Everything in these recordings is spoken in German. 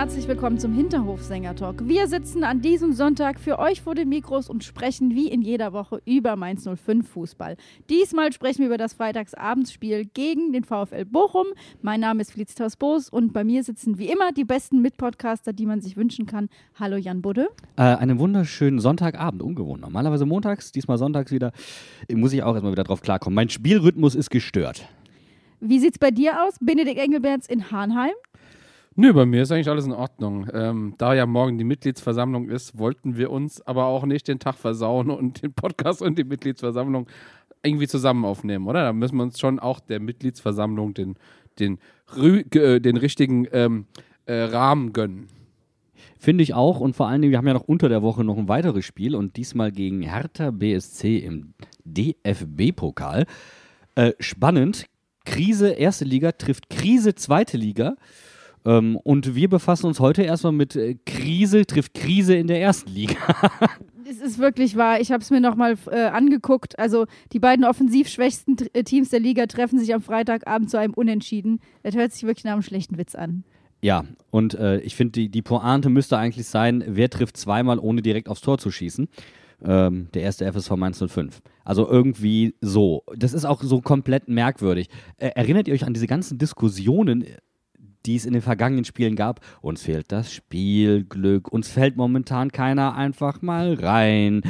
herzlich willkommen zum Hinterhof-Sänger-Talk. Wir sitzen an diesem Sonntag für euch vor den Mikros und sprechen wie in jeder Woche über Mainz 05 Fußball. Diesmal sprechen wir über das Freitagsabendsspiel gegen den VfL Bochum. Mein Name ist Felicitas Boos und bei mir sitzen wie immer die besten Mitpodcaster, die man sich wünschen kann. Hallo Jan Budde. Äh, einen wunderschönen Sonntagabend, ungewohnt. Normalerweise montags, diesmal sonntags wieder. Muss ich auch erstmal wieder drauf klarkommen. Mein Spielrhythmus ist gestört. Wie sieht's bei dir aus? Benedikt Engelberts in Hahnheim. Nö, bei mir ist eigentlich alles in Ordnung. Ähm, da ja morgen die Mitgliedsversammlung ist, wollten wir uns aber auch nicht den Tag versauen und den Podcast und die Mitgliedsversammlung irgendwie zusammen aufnehmen, oder? Da müssen wir uns schon auch der Mitgliedsversammlung den, den, äh, den richtigen ähm, äh, Rahmen gönnen. Finde ich auch. Und vor allen Dingen, wir haben ja noch unter der Woche noch ein weiteres Spiel und diesmal gegen Hertha BSC im DFB-Pokal. Äh, spannend. Krise erste Liga trifft Krise zweite Liga. Ähm, und wir befassen uns heute erstmal mit äh, Krise trifft Krise in der ersten Liga. Es ist wirklich wahr. Ich habe es mir nochmal äh, angeguckt. Also die beiden offensiv schwächsten T- äh, Teams der Liga treffen sich am Freitagabend zu einem Unentschieden. Das hört sich wirklich nach einem schlechten Witz an. Ja, und äh, ich finde, die, die Pointe müsste eigentlich sein, wer trifft zweimal, ohne direkt aufs Tor zu schießen. Ähm, der erste FSV Mainz 05. Also irgendwie so. Das ist auch so komplett merkwürdig. Äh, erinnert ihr euch an diese ganzen Diskussionen, die es in den vergangenen Spielen gab? Uns fehlt das Spielglück, uns fällt momentan keiner einfach mal rein.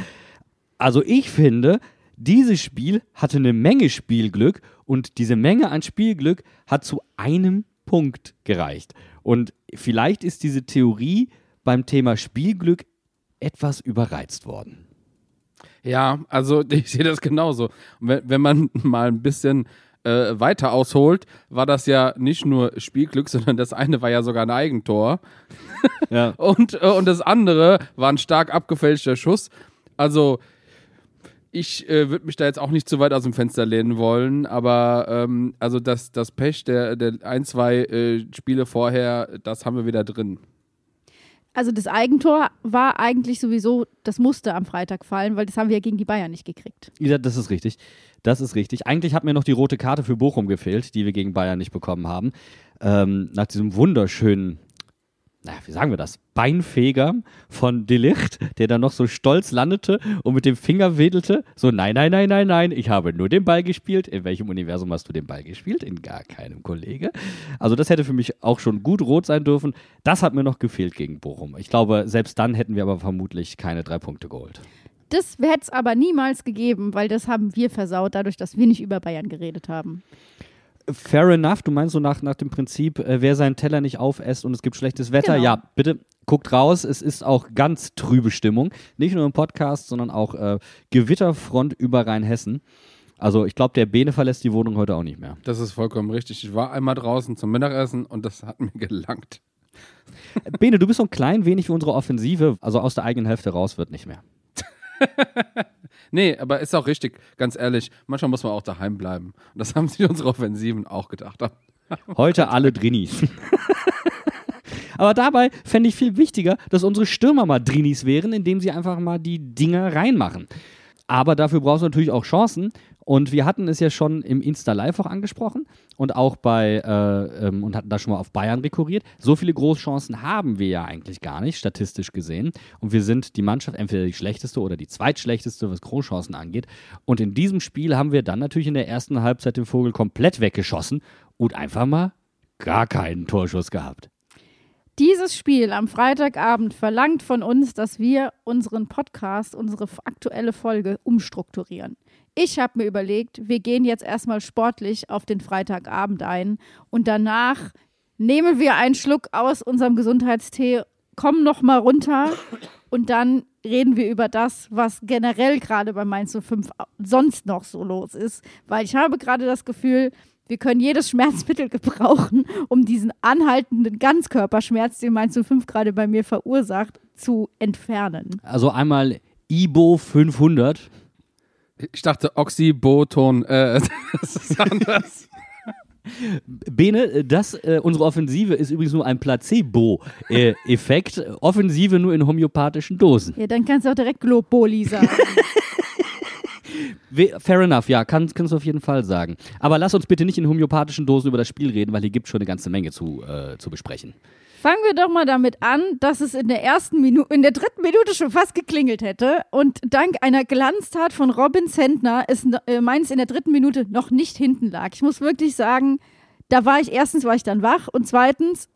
Also ich finde, dieses Spiel hatte eine Menge Spielglück und diese Menge an Spielglück hat zu einem Punkt gereicht. Und vielleicht ist diese Theorie beim Thema Spielglück etwas überreizt worden. Ja, also ich sehe das genauso. Wenn, wenn man mal ein bisschen äh, weiter ausholt, war das ja nicht nur Spielglück, sondern das eine war ja sogar ein Eigentor. Ja. Und, äh, und das andere war ein stark abgefälschter Schuss. Also, ich äh, würde mich da jetzt auch nicht zu weit aus dem Fenster lehnen wollen, aber ähm, also das, das Pech der, der ein, zwei äh, Spiele vorher, das haben wir wieder drin. Also das Eigentor war eigentlich sowieso, das musste am Freitag fallen, weil das haben wir ja gegen die Bayern nicht gekriegt. Ja, das ist richtig. Das ist richtig. Eigentlich hat mir noch die rote Karte für Bochum gefehlt, die wir gegen Bayern nicht bekommen haben. Ähm, nach diesem wunderschönen, naja, wie sagen wir das? Beinfeger von Delicht, der dann noch so stolz landete und mit dem Finger wedelte. So, nein, nein, nein, nein, nein, ich habe nur den Ball gespielt. In welchem Universum hast du den Ball gespielt? In gar keinem, Kollege. Also, das hätte für mich auch schon gut rot sein dürfen. Das hat mir noch gefehlt gegen Bochum. Ich glaube, selbst dann hätten wir aber vermutlich keine drei Punkte geholt. Das hätte es aber niemals gegeben, weil das haben wir versaut, dadurch, dass wir nicht über Bayern geredet haben. Fair enough, du meinst so nach, nach dem Prinzip, äh, wer seinen Teller nicht aufesst und es gibt schlechtes Wetter, Genau. ja, bitte guckt raus, es ist auch ganz trübe Stimmung. Nicht nur im Podcast, sondern auch äh, Gewitterfront über Rheinhessen. Also ich glaube, der Bene verlässt die Wohnung heute auch nicht mehr. Das ist vollkommen richtig. Ich war einmal draußen zum Mittagessen und das hat mir gelangt. Bene, du bist so ein klein wenig wie unsere Offensive, also aus der eigenen Hälfte raus wird nicht mehr. Nee, aber ist auch richtig, ganz ehrlich. Manchmal muss man auch daheim bleiben. Und das haben sich unsere Offensiven auch gedacht. Heute alle Drinis. Aber dabei fände ich viel wichtiger, dass unsere Stürmer mal Drinis wären, indem sie einfach mal die Dinger reinmachen. Aber dafür brauchst du natürlich auch Chancen. Und wir hatten es ja schon im Insta Live auch angesprochen und auch bei, äh, ähm, und hatten da schon mal auf Bayern rekurriert. So viele Großchancen haben wir ja eigentlich gar nicht, statistisch gesehen. Und wir sind die Mannschaft entweder die schlechteste oder die zweitschlechteste, was Großchancen angeht. Und in diesem Spiel haben wir dann natürlich in der ersten Halbzeit den Vogel komplett weggeschossen und einfach mal gar keinen Torschuss gehabt. Dieses Spiel am Freitagabend verlangt von uns, dass wir unseren Podcast, unsere aktuelle Folge umstrukturieren. Ich habe mir überlegt, wir gehen jetzt erstmal sportlich auf den Freitagabend ein und danach nehmen wir einen Schluck aus unserem Gesundheitstee, kommen noch mal runter Und dann reden wir über das, was generell gerade bei Mainz 05 sonst noch so los ist. Weil ich habe gerade das Gefühl, wir können jedes Schmerzmittel gebrauchen, um diesen anhaltenden Ganzkörperschmerz, den Mainz 05 gerade bei mir verursacht, zu entfernen. Also einmal Ibo 500. Ich dachte Oxyboton, äh, das ist anders. Bene, das, äh, unsere Offensive ist übrigens nur ein Placebo-Effekt. Offensive nur in homöopathischen Dosen. Ja, dann kannst du auch direkt Globoli sagen. Fair enough, ja, kann, kannst du auf jeden Fall sagen. Aber lass uns bitte nicht in homöopathischen Dosen über das Spiel reden, weil hier gibt es schon eine ganze Menge zu, äh, zu besprechen. Fangen wir doch mal damit an, dass es in der ersten Minute, in der dritten Minute schon fast geklingelt hätte und dank einer Glanztat von Robin Zentner ist äh, Mainz in der dritten Minute noch nicht hinten lag. Ich muss wirklich sagen, da war ich erstens war ich dann wach und zweitens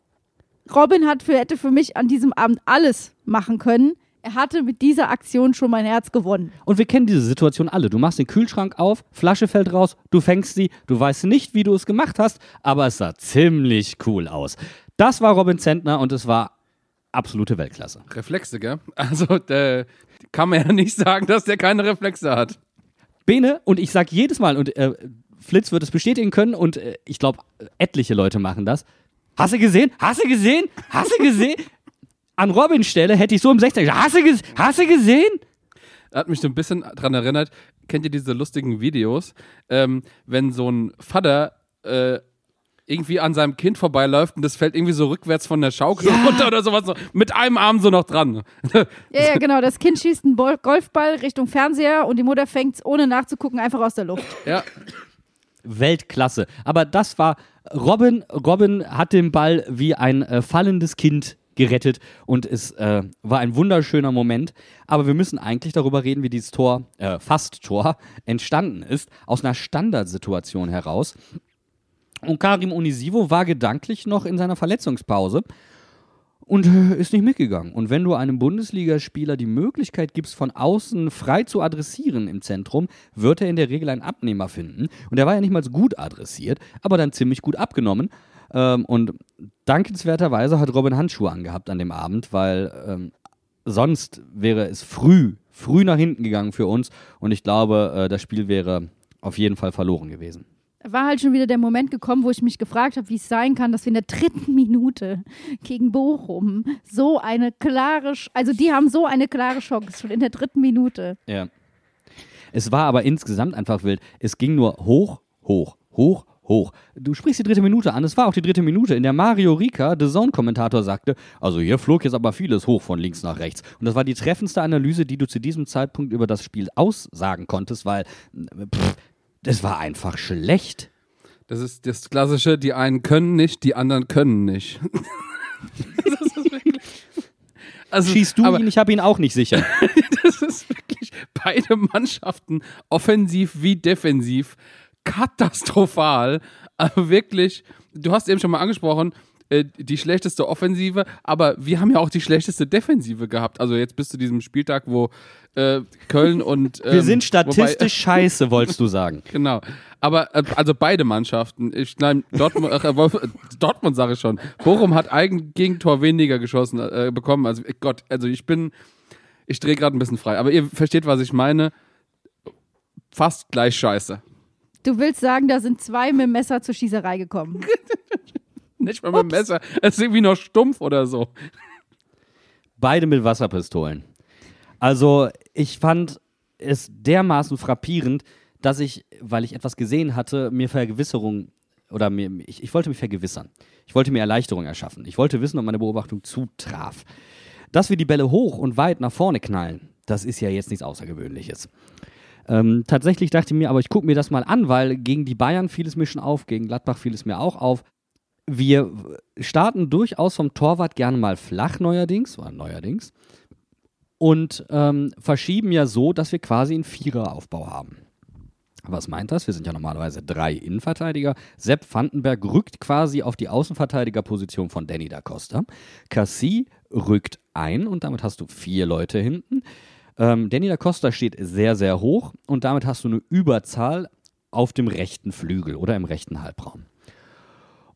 Robin hat für, hätte für mich an diesem Abend alles machen können. Er hatte mit dieser Aktion schon mein Herz gewonnen. Und wir kennen diese Situation alle. Du machst den Kühlschrank auf, Flasche fällt raus, du fängst sie, du weißt nicht, wie du es gemacht hast, aber es sah ziemlich cool aus. Das war Robin Zentner und es war absolute Weltklasse. Reflexe, gell? Also, kann man ja nicht sagen, dass der keine Reflexe hat. Bene, und ich sag jedes Mal, und äh, Flitz wird es bestätigen können, und äh, ich glaube, etliche Leute machen das. Hast du gesehen? Hast du gesehen? Hast du gesehen? An Robins Stelle hätte ich so im 16 gesagt, hast du, ges hast du gesehen? Hat mich so ein bisschen dran erinnert, kennt ihr diese lustigen Videos, ähm, wenn so ein Vater äh, irgendwie an seinem Kind vorbeiläuft und das fällt irgendwie so rückwärts von der Schaukel runter oder sowas, so, mit einem Arm so noch dran. Ja, ja, genau. Das Kind schießt einen Bol- Golfball Richtung Fernseher und die Mutter fängt ohne nachzugucken einfach aus der Luft. ja, Weltklasse. Aber das war, Robin, Robin hat den Ball wie ein äh, fallendes Kind gerettet und es äh, war ein wunderschöner Moment. Aber wir müssen eigentlich darüber reden, wie dieses Tor, äh, fast Tor, entstanden ist, aus einer Standardsituation heraus. Und Karim Unisivo war gedanklich noch in seiner Verletzungspause und ist nicht mitgegangen. Und wenn du einem Bundesligaspieler die Möglichkeit gibst, von außen frei zu adressieren im Zentrum, wird er in der Regel einen Abnehmer finden. Und er war ja nicht mal gut adressiert, aber dann ziemlich gut abgenommen. Ähm, und dankenswerterweise hat Robin Handschuhe angehabt an dem Abend, weil ähm, sonst wäre es früh, früh nach hinten gegangen für uns. Und ich glaube, äh, das Spiel wäre auf jeden Fall verloren gewesen. War halt schon wieder der Moment gekommen, wo ich mich gefragt habe, wie es sein kann, dass wir in der dritten Minute gegen Bochum so eine klare, Sch- also die haben so eine klare Chance schon in der dritten Minute. Ja. Es war aber insgesamt einfach wild. Es ging nur hoch, hoch, hoch, hoch. Du sprichst die dritte Minute an. Es war auch die dritte Minute, in der Mario Rika, The Zone-Kommentator, sagte, also hier flog jetzt aber vieles hoch von links nach rechts. Und das war die treffendste Analyse, die du zu diesem Zeitpunkt über das Spiel aussagen konntest, weil äh, pff, das war einfach schlecht. das ist das Klassische, die einen können nicht, die anderen können nicht. das ist wirklich. Also, Schießt du aber ihn? Ich habe ihn auch nicht sicher. das ist wirklich beide Mannschaften, offensiv wie defensiv, katastrophal. Also wirklich, du hast eben schon mal angesprochen, äh, die schlechteste Offensive, aber wir haben ja auch die schlechteste Defensive gehabt. Also jetzt bis zu diesem Spieltag, wo äh, Köln und. Wir ähm, sind statistisch scheiße, wolltest du sagen. Wobei, genau. Aber äh, also beide Mannschaften. Ich nein, Dortmund, äh, äh, Dortmund sage ich schon. Bochum hat ein Gegentor weniger geschossen äh, bekommen. Also Gott, also ich bin, ich drehe gerade ein bisschen frei. Aber ihr versteht, was ich meine. Fast gleich scheiße. Du willst sagen, da sind zwei mit dem Messer zur Schießerei gekommen. Nicht mal mit dem Messer. Es ist irgendwie noch stumpf oder so. Beide mit Wasserpistolen. Also, ich fand es dermaßen frappierend, dass ich, weil ich etwas gesehen hatte, mir Vergewisserung oder mir, ich, ich wollte mich vergewissern. Ich wollte mir Erleichterung erschaffen. Ich wollte wissen, ob meine Beobachtung zutraf. Dass wir die Bälle hoch und weit nach vorne knallen, das ist ja jetzt nichts Außergewöhnliches. Ähm, tatsächlich dachte ich mir, aber ich gucke mir das mal an, weil gegen die Bayern fiel es mir schon auf, gegen Gladbach fiel es mir auch auf. Wir starten durchaus vom Torwart gerne mal flach neuerdings, oder neuerdings, und ähm, verschieben ja so, dass wir quasi einen Viereraufbau haben. Was meint das? Wir sind ja normalerweise drei Innenverteidiger. Sepp Vandenberg rückt quasi auf die Außenverteidigerposition von Danny da Costa. Cassie rückt ein und damit hast du vier Leute hinten. Ähm, Danny da Costa steht sehr, sehr hoch und damit hast du eine Überzahl auf dem rechten Flügel oder im rechten Halbraum.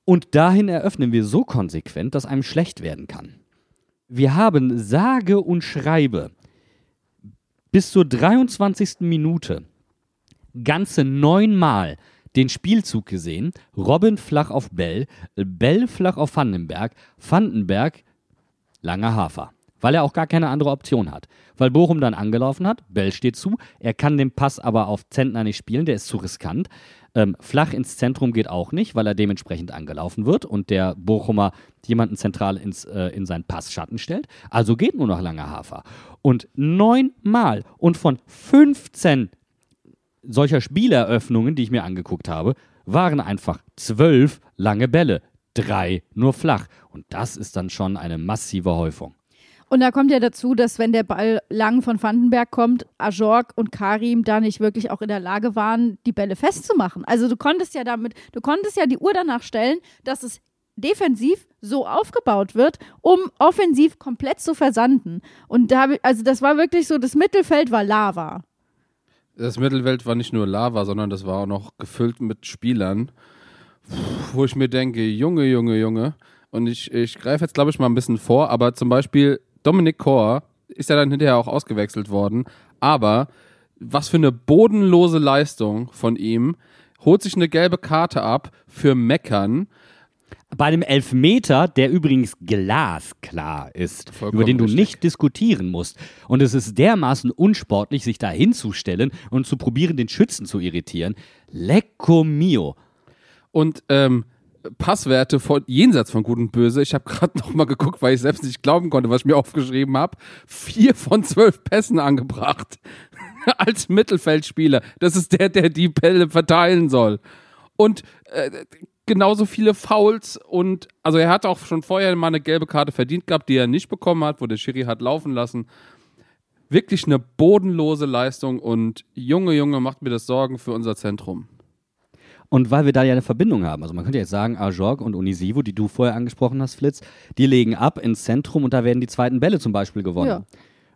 Und dahin eröffnen wir so konsequent, dass einem schlecht werden kann. Wir haben sage und schreibe bis zur 23. Minute ganze neunmal den Spielzug gesehen. Robin flach auf Bell, Bell flach auf Vandenberg, Vandenberg langer Hafer. Weil er auch gar keine andere Option hat. Weil Bochum dann angelaufen hat, Bell steht zu, er kann den Pass aber auf Zentner nicht spielen, der ist zu riskant. Ähm, flach ins Zentrum geht auch nicht, weil er dementsprechend angelaufen wird und der Bochumer jemanden zentral ins, äh, in seinen Passschatten stellt. Also geht nur noch langer Hafer. Und neunmal und von 15 solcher Spieleröffnungen, die ich mir angeguckt habe, waren einfach zwölf lange Bälle, drei nur flach. Und das ist dann schon eine massive Häufung. Und da kommt ja dazu, dass wenn der Ball lang von Vandenberg kommt, Ajorg und Karim da nicht wirklich auch in der Lage waren, die Bälle festzumachen. Also du konntest ja damit, du konntest ja die Uhr danach stellen, dass es defensiv so aufgebaut wird, um offensiv komplett zu versanden. Und da, also das war wirklich so, das Mittelfeld war Lava. Das Mittelfeld war nicht nur Lava, sondern das war auch noch gefüllt mit Spielern, wo ich mir denke, Junge, Junge, Junge. Und ich, ich greife jetzt, glaube ich, mal ein bisschen vor, aber zum Beispiel Dominic Kor ist ja dann hinterher auch ausgewechselt worden, aber was für eine bodenlose Leistung von ihm, holt sich eine gelbe Karte ab für Meckern. Bei einem Elfmeter, der übrigens glasklar ist, Vollkommen über den du richtig. nicht diskutieren musst. Und es ist dermaßen unsportlich, sich da hinzustellen und zu probieren, den Schützen zu irritieren. Lecco mio. Und ähm, Passwerte von jenseits von Gut und Böse. Ich habe gerade noch mal geguckt, weil ich selbst nicht glauben konnte, was ich mir aufgeschrieben habe. Vier von zwölf Pässen angebracht als Mittelfeldspieler. Das ist der, der die Bälle verteilen soll. Und äh, genauso viele Fouls und also er hat auch schon vorher mal eine gelbe Karte verdient gehabt, die er nicht bekommen hat, wo der Schiri hat laufen lassen. Wirklich eine bodenlose Leistung und Junge, Junge, macht mir das Sorgen für unser Zentrum. Und weil wir da ja eine Verbindung haben, also man könnte jetzt sagen, Ajorg und Unisivo, die du vorher angesprochen hast, Flitz, die legen ab ins Zentrum und da werden die zweiten Bälle zum Beispiel gewonnen.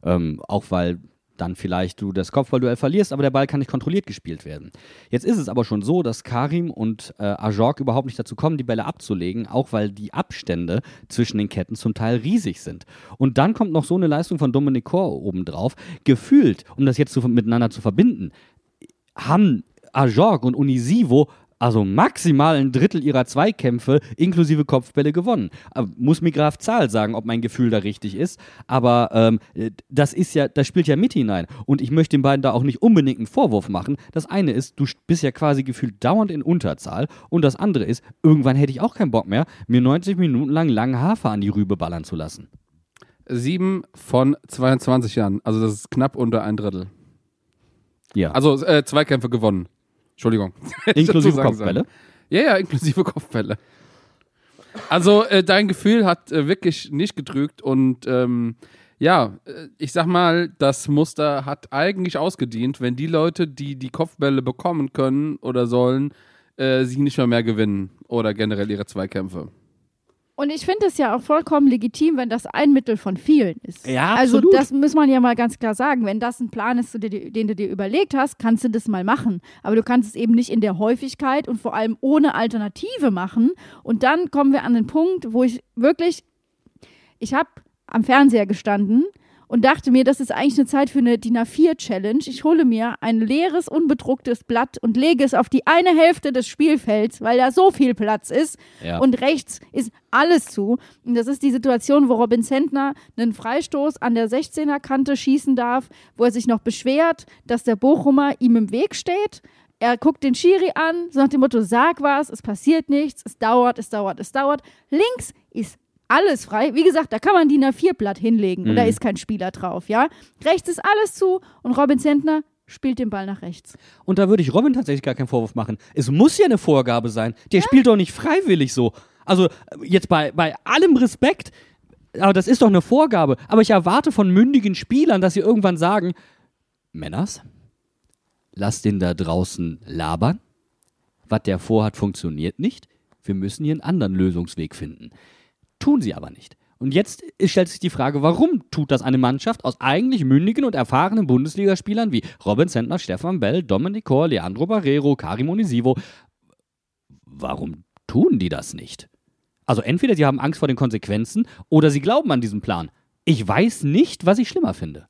Ähm, auch weil dann vielleicht du das Kopfballduell verlierst, aber der Ball kann nicht kontrolliert gespielt werden. Jetzt ist es aber schon so, dass Karim und äh, Ajorg überhaupt nicht dazu kommen, die Bälle abzulegen, auch weil die Abstände zwischen den Ketten zum Teil riesig sind. Und dann kommt noch so eine Leistung von Dominic Kor obendrauf. Gefühlt, um das jetzt zu, miteinander zu verbinden, haben Ajorg und Unisivo also maximal ein Drittel ihrer Zweikämpfe inklusive Kopfbälle gewonnen. Muss mir Graf Zahl sagen, ob mein Gefühl da richtig ist. Aber ähm, äh, das ist ja, das spielt ja mit hinein. Und ich möchte den beiden da auch nicht unbedingt einen Vorwurf machen. Das eine ist, du bist ja quasi gefühlt dauernd in Unterzahl. Und das andere ist, irgendwann hätte ich auch keinen Bock mehr, mir 90 Minuten lang langen Hafer an die Rübe ballern zu lassen. Sieben von 22 Jahren. Also das ist knapp unter ein Drittel. Ja. Also äh, Zweikämpfe gewonnen. Entschuldigung. Inklusive Kopfbälle. Ja, ja, inklusive Kopfbälle. Also äh, dein Gefühl hat äh, wirklich nicht getrügt und ähm, ja, äh, ich sag mal, das Muster hat eigentlich ausgedient, wenn die Leute, die die Kopfbälle bekommen können oder sollen, äh, sie nicht mehr mehr gewinnen oder generell ihre Zweikämpfe. Und ich finde es ja auch vollkommen legitim, wenn das ein Mittel von vielen ist. Ja, Also absolut. das muss man ja mal ganz klar sagen. Wenn das ein Plan ist, den du- den du dir überlegt hast, kannst du das mal machen. Aber du kannst es eben nicht in der Häufigkeit und vor allem ohne Alternative machen. Und dann kommen wir an den Punkt, wo ich wirklich, ich habe am Fernseher gestanden und dachte mir, das ist eigentlich eine Zeit für eine DIN A4-Challenge. Ich hole mir ein leeres, unbedrucktes Blatt und lege es auf die eine Hälfte des Spielfelds, weil da so viel Platz ist. Ja. Und rechts ist alles zu. Und das ist die Situation, wo Robin Zentner einen Freistoß an der 16er-Kante schießen darf, wo er sich noch beschwert, dass der Bochumer ihm im Weg steht. Er guckt den Schiri an, so nach dem Motto, sag was, es passiert nichts, es dauert, es dauert, es dauert. Links ist alles frei. Wie gesagt, da kann man DIN A4-Blatt hinlegen und da ist kein Spieler drauf, ja. Rechts ist alles zu und Robin Zentner spielt den Ball nach rechts. Und da würde ich Robin tatsächlich gar keinen Vorwurf machen. Es muss ja eine Vorgabe sein. Der spielt doch nicht freiwillig so. Also äh, jetzt bei, bei allem Respekt, aber das ist doch eine Vorgabe. Aber ich erwarte von mündigen Spielern, dass sie irgendwann sagen, Männers, lass den da draußen labern. Was der vorhat, funktioniert nicht. Wir müssen hier einen anderen Lösungsweg finden. Tun sie aber nicht. Und jetzt stellt sich die Frage, warum tut das eine Mannschaft aus eigentlich mündigen und erfahrenen Bundesligaspielern wie Robin Zentner, Stefan Bell, Dominic Kor, Leandro Barrero, Karim Onisivo? Warum tun die das nicht? Also entweder sie haben Angst vor den Konsequenzen oder sie glauben an diesen Plan. ich weiß nicht, was ich schlimmer finde.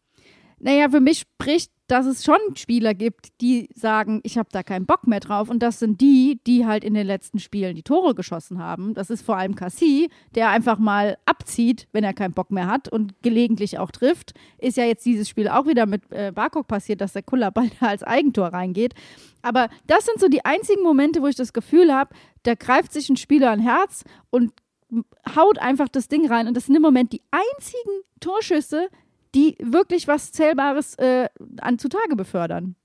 Naja, für mich spricht, dass es schon Spieler gibt, die sagen, ich habe da keinen Bock mehr drauf. Und das sind die, die halt in den letzten Spielen die Tore geschossen haben. Das ist vor allem Cassie, der einfach mal abzieht, wenn er keinen Bock mehr hat und gelegentlich auch trifft. Ist ja jetzt dieses Spiel auch wieder mit äh, Barkok passiert, dass der Kullerball da als Eigentor reingeht. Aber das sind so die einzigen Momente, wo ich das Gefühl habe, da greift sich ein Spieler ein Herz und haut einfach das Ding rein. Und das sind im Moment die einzigen Torschüsse, die wirklich was Zählbares äh, an zutage befördern.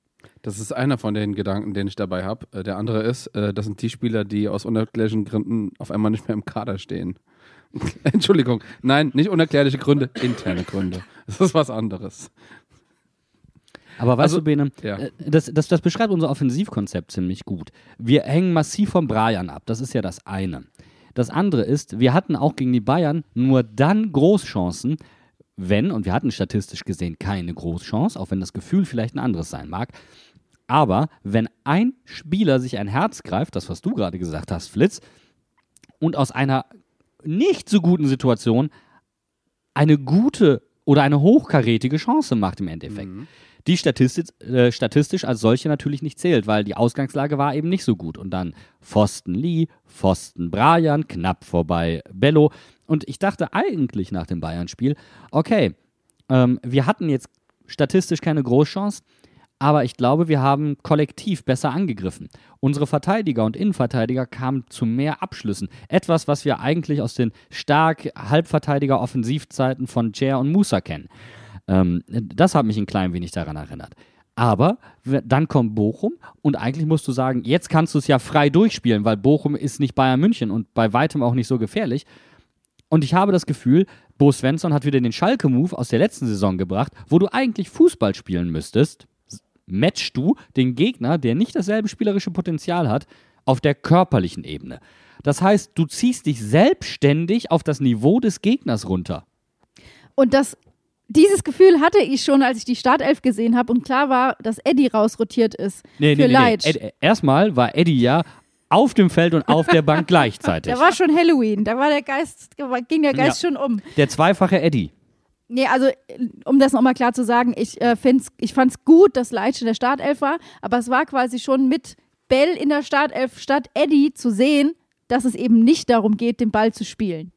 Das ist einer von den Gedanken, den ich dabei habe. Äh, der andere ist, äh, das sind die Spieler, die aus unerklärlichen Gründen auf einmal nicht mehr im Kader stehen. Entschuldigung, nein, nicht unerklärliche Gründe, interne Gründe. Das ist was anderes. Aber weißt Also, du, Bene, ja. äh, das, das, das beschreibt unser Offensivkonzept ziemlich gut. Wir hängen massiv vom Brian ab. Das ist ja das eine. Das andere ist, wir hatten auch gegen die Bayern nur dann Großchancen, wenn, und wir hatten statistisch gesehen keine Großchance, auch wenn das Gefühl vielleicht ein anderes sein mag, aber wenn ein Spieler sich ein Herz greift, das was du gerade gesagt hast, Flitz, und aus einer nicht so guten Situation eine gute oder eine hochkarätige Chance macht im Endeffekt. Die statistisch, äh, statistisch als solche natürlich nicht zählt, weil die Ausgangslage war eben nicht so gut. Und dann Pfosten Lee, Pfosten Brian, knapp vorbei Bello. Und ich dachte eigentlich nach dem Bayern-Spiel, okay, ähm, wir hatten jetzt statistisch keine Großchance, aber ich glaube, wir haben kollektiv besser angegriffen. Unsere Verteidiger und Innenverteidiger kamen zu mehr Abschlüssen. Etwas, was wir eigentlich aus den stark Halbverteidiger-Offensivzeiten von Cher und Musa kennen. Ähm, das hat mich ein klein wenig daran erinnert. Aber dann kommt Bochum und eigentlich musst du sagen, jetzt kannst du es ja frei durchspielen, weil Bochum ist nicht Bayern München und bei weitem auch nicht so gefährlich. Und ich habe das Gefühl, Bo Svensson hat wieder den Schalke-Move aus der letzten Saison gebracht, wo du eigentlich Fußball spielen müsstest, matchst du den Gegner, der nicht dasselbe spielerische Potenzial hat, auf der körperlichen Ebene. Das heißt, du ziehst dich selbstständig auf das Niveau des Gegners runter. Und das, dieses Gefühl hatte ich schon, als ich die Startelf gesehen habe und klar war, dass Eddie rausrotiert ist für Leitsch. Ed, erstmal war Eddie ja auf dem Feld und auf der Bank gleichzeitig. Da war schon Halloween, da war der Geist, ging der Geist schon um. Der zweifache Eddie. Nee, also um das nochmal klar zu sagen, ich, äh, ich fand es gut, dass Leitsch in der Startelf war, aber es war quasi schon mit Bell in der Startelf statt Eddie zu sehen, dass es eben nicht darum geht, den Ball zu spielen.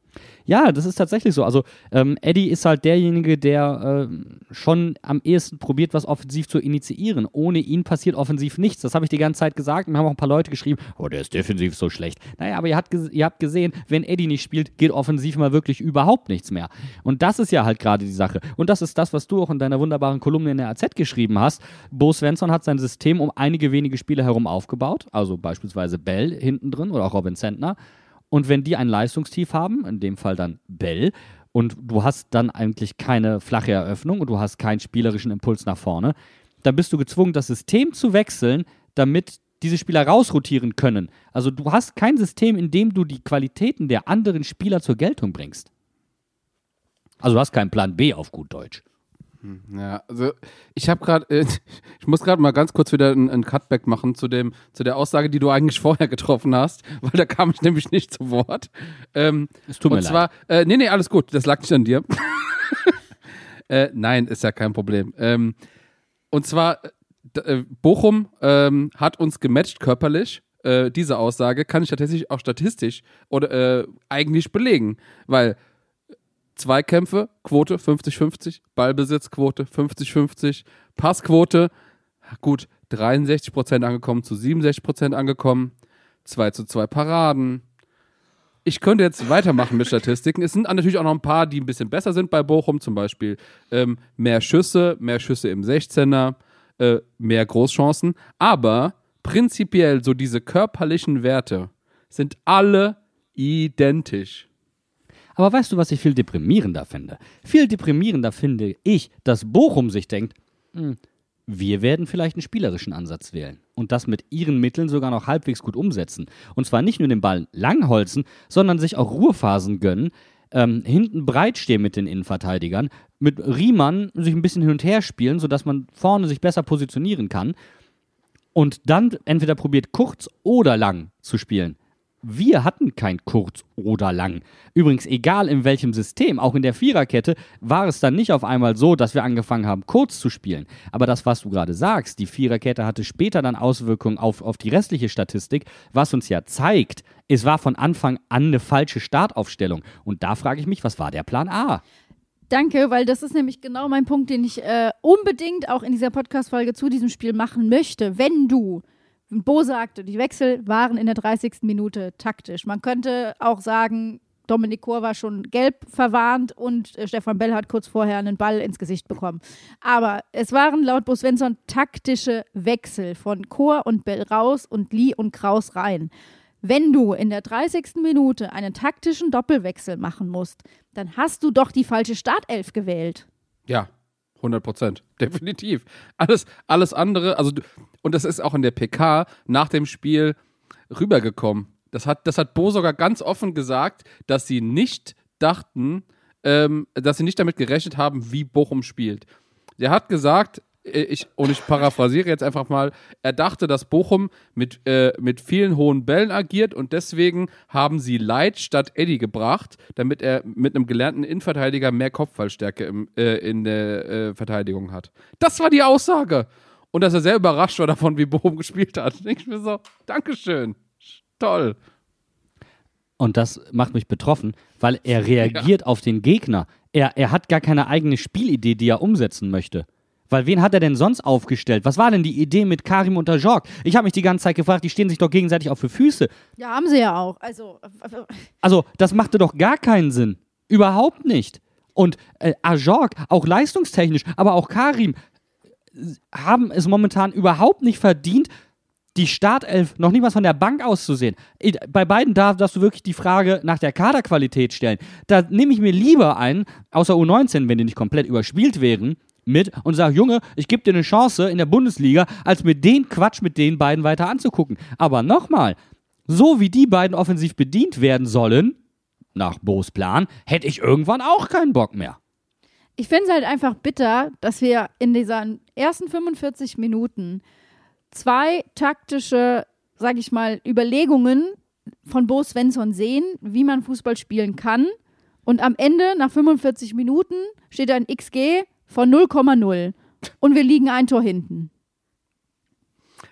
Ja, das ist tatsächlich so. Also ähm, Eddie ist halt derjenige, der ähm, schon am ehesten probiert, was offensiv zu initiieren. Ohne ihn passiert offensiv nichts. Das habe ich die ganze Zeit gesagt. Mir haben auch ein paar Leute geschrieben, oh, der ist defensiv so schlecht. Naja, aber ihr habt, ihr habt gesehen, wenn Eddie nicht spielt, geht offensiv mal wirklich überhaupt nichts mehr. Und das ist ja halt gerade die Sache. Und das ist das, was du auch in deiner wunderbaren Kolumne in der AZ geschrieben hast. Bo Svensson hat sein System um einige wenige Spieler herum aufgebaut. Also beispielsweise Bell hinten drin oder auch Robin Sentner. Und wenn die ein Leistungstief haben, in dem Fall dann Bell, und du hast dann eigentlich keine flache Eröffnung und du hast keinen spielerischen Impuls nach vorne, dann bist du gezwungen, das System zu wechseln, damit diese Spieler rausrotieren können. Also du hast kein System, in dem du die Qualitäten der anderen Spieler zur Geltung bringst. Also du hast keinen Plan B auf gut Deutsch. Ja, also ich habe gerade, äh, ich muss gerade mal ganz kurz wieder ein, Cutback machen zu dem, zu der Aussage, die du eigentlich vorher getroffen hast, weil da kam ich nämlich nicht zu Wort. Ähm, Es tut mir und zwar, äh, nee, nee, alles gut, das lag nicht an dir. äh, nein, ist ja kein Problem. Ähm, und zwar, äh, Bochum ähm, hat uns gematcht körperlich. Äh, diese Aussage kann ich tatsächlich auch statistisch oder eigentlich belegen, weil Zweikämpfe, Quote 50-50, Ballbesitzquote 50-50, Passquote, gut, 63% angekommen zu 67% angekommen, 2 zu 2 Paraden. Ich könnte jetzt weitermachen mit Statistiken. Es sind natürlich auch noch ein paar, die ein bisschen besser sind bei Bochum, zum Beispiel ähm, mehr Schüsse, mehr Schüsse im 16er, äh, mehr Großchancen. Aber prinzipiell so diese körperlichen Werte sind alle identisch. Aber weißt du, was ich viel deprimierender finde? Viel deprimierender finde ich, dass Bochum sich denkt, hm, wir werden vielleicht einen spielerischen Ansatz wählen und das mit ihren Mitteln sogar noch halbwegs gut umsetzen. Und zwar nicht nur den Ball langholzen, sondern sich auch Ruhephasen gönnen, ähm, hinten breit stehen mit den Innenverteidigern, mit Riemann sich ein bisschen hin und her spielen, sodass man vorne sich besser positionieren kann und dann entweder probiert kurz oder lang zu spielen. Wir hatten kein kurz oder lang. Übrigens, egal in welchem System, auch in der Viererkette, war es dann nicht auf einmal so, dass wir angefangen haben, kurz zu spielen. Aber das, was du gerade sagst, die Viererkette hatte später dann Auswirkungen auf, auf die restliche Statistik, was uns ja zeigt, es war von Anfang an eine falsche Startaufstellung. Und da frage ich mich, was war der Plan A? Danke, weil das ist nämlich genau mein Punkt, den ich äh, unbedingt auch in dieser Podcast-Folge zu diesem Spiel machen möchte. Wenn du Bo sagte, die Wechsel waren in der 30. Minute taktisch. Man könnte auch sagen, Dominik Kor war schon gelb verwarnt und äh, Stefan Bell hat kurz vorher einen Ball ins Gesicht bekommen. Aber es waren laut Bo Svensson taktische Wechsel von Kor und Bell raus und Lee und Kraus rein. Wenn du in der 30. Minute einen taktischen Doppelwechsel machen musst, dann hast du doch die falsche Startelf gewählt. Ja, 100 Prozent. Definitiv. Alles, alles andere, also, und das ist auch in der PK nach dem Spiel rübergekommen. Das hat, das hat Bo sogar ganz offen gesagt, dass sie nicht dachten, ähm, dass sie nicht damit gerechnet haben, wie Bochum spielt. Er hat gesagt, ich, und ich paraphrasiere jetzt einfach mal, er dachte, dass Bochum mit, äh, mit vielen hohen Bällen agiert und deswegen haben sie Light statt Eddie gebracht, damit er mit einem gelernten Innenverteidiger mehr Kopfballstärke im, äh, in der äh, Verteidigung hat. Das war die Aussage. Und dass er sehr überrascht war davon, wie Bochum gespielt hat. Ich mir so, Dankeschön. Toll. Und das macht mich betroffen, weil er reagiert ja. auf den Gegner. Er, er hat gar keine eigene Spielidee, die er umsetzen möchte. Weil wen hat er denn sonst aufgestellt? Was war denn die Idee mit Karim und Ajorg? Ich habe mich die ganze Zeit gefragt, die stehen sich doch gegenseitig auf für Füße. Ja, haben sie ja auch. Also, also das machte doch gar keinen Sinn. Überhaupt nicht. Und äh, Ajorg, auch leistungstechnisch, aber auch Karim, haben es momentan überhaupt nicht verdient, die Startelf noch was von der Bank auszusehen. Bei beiden darf, darfst du wirklich die Frage nach der Kaderqualität stellen. Da nehme ich mir lieber ein, außer U19, wenn die nicht komplett überspielt wären, mit und sage, Junge, ich gebe dir eine Chance in der Bundesliga, als mir den Quatsch mit den beiden weiter anzugucken. Aber nochmal, so wie die beiden offensiv bedient werden sollen, nach Bo's Plan, hätte ich irgendwann auch keinen Bock mehr. Ich finde es halt einfach bitter, dass wir in diesen ersten 45 Minuten zwei taktische, sag ich mal, Überlegungen von Bo Svensson sehen, wie man Fußball spielen kann. Und am Ende, nach 45 Minuten, steht ein XG von 0,0 und wir liegen ein Tor hinten.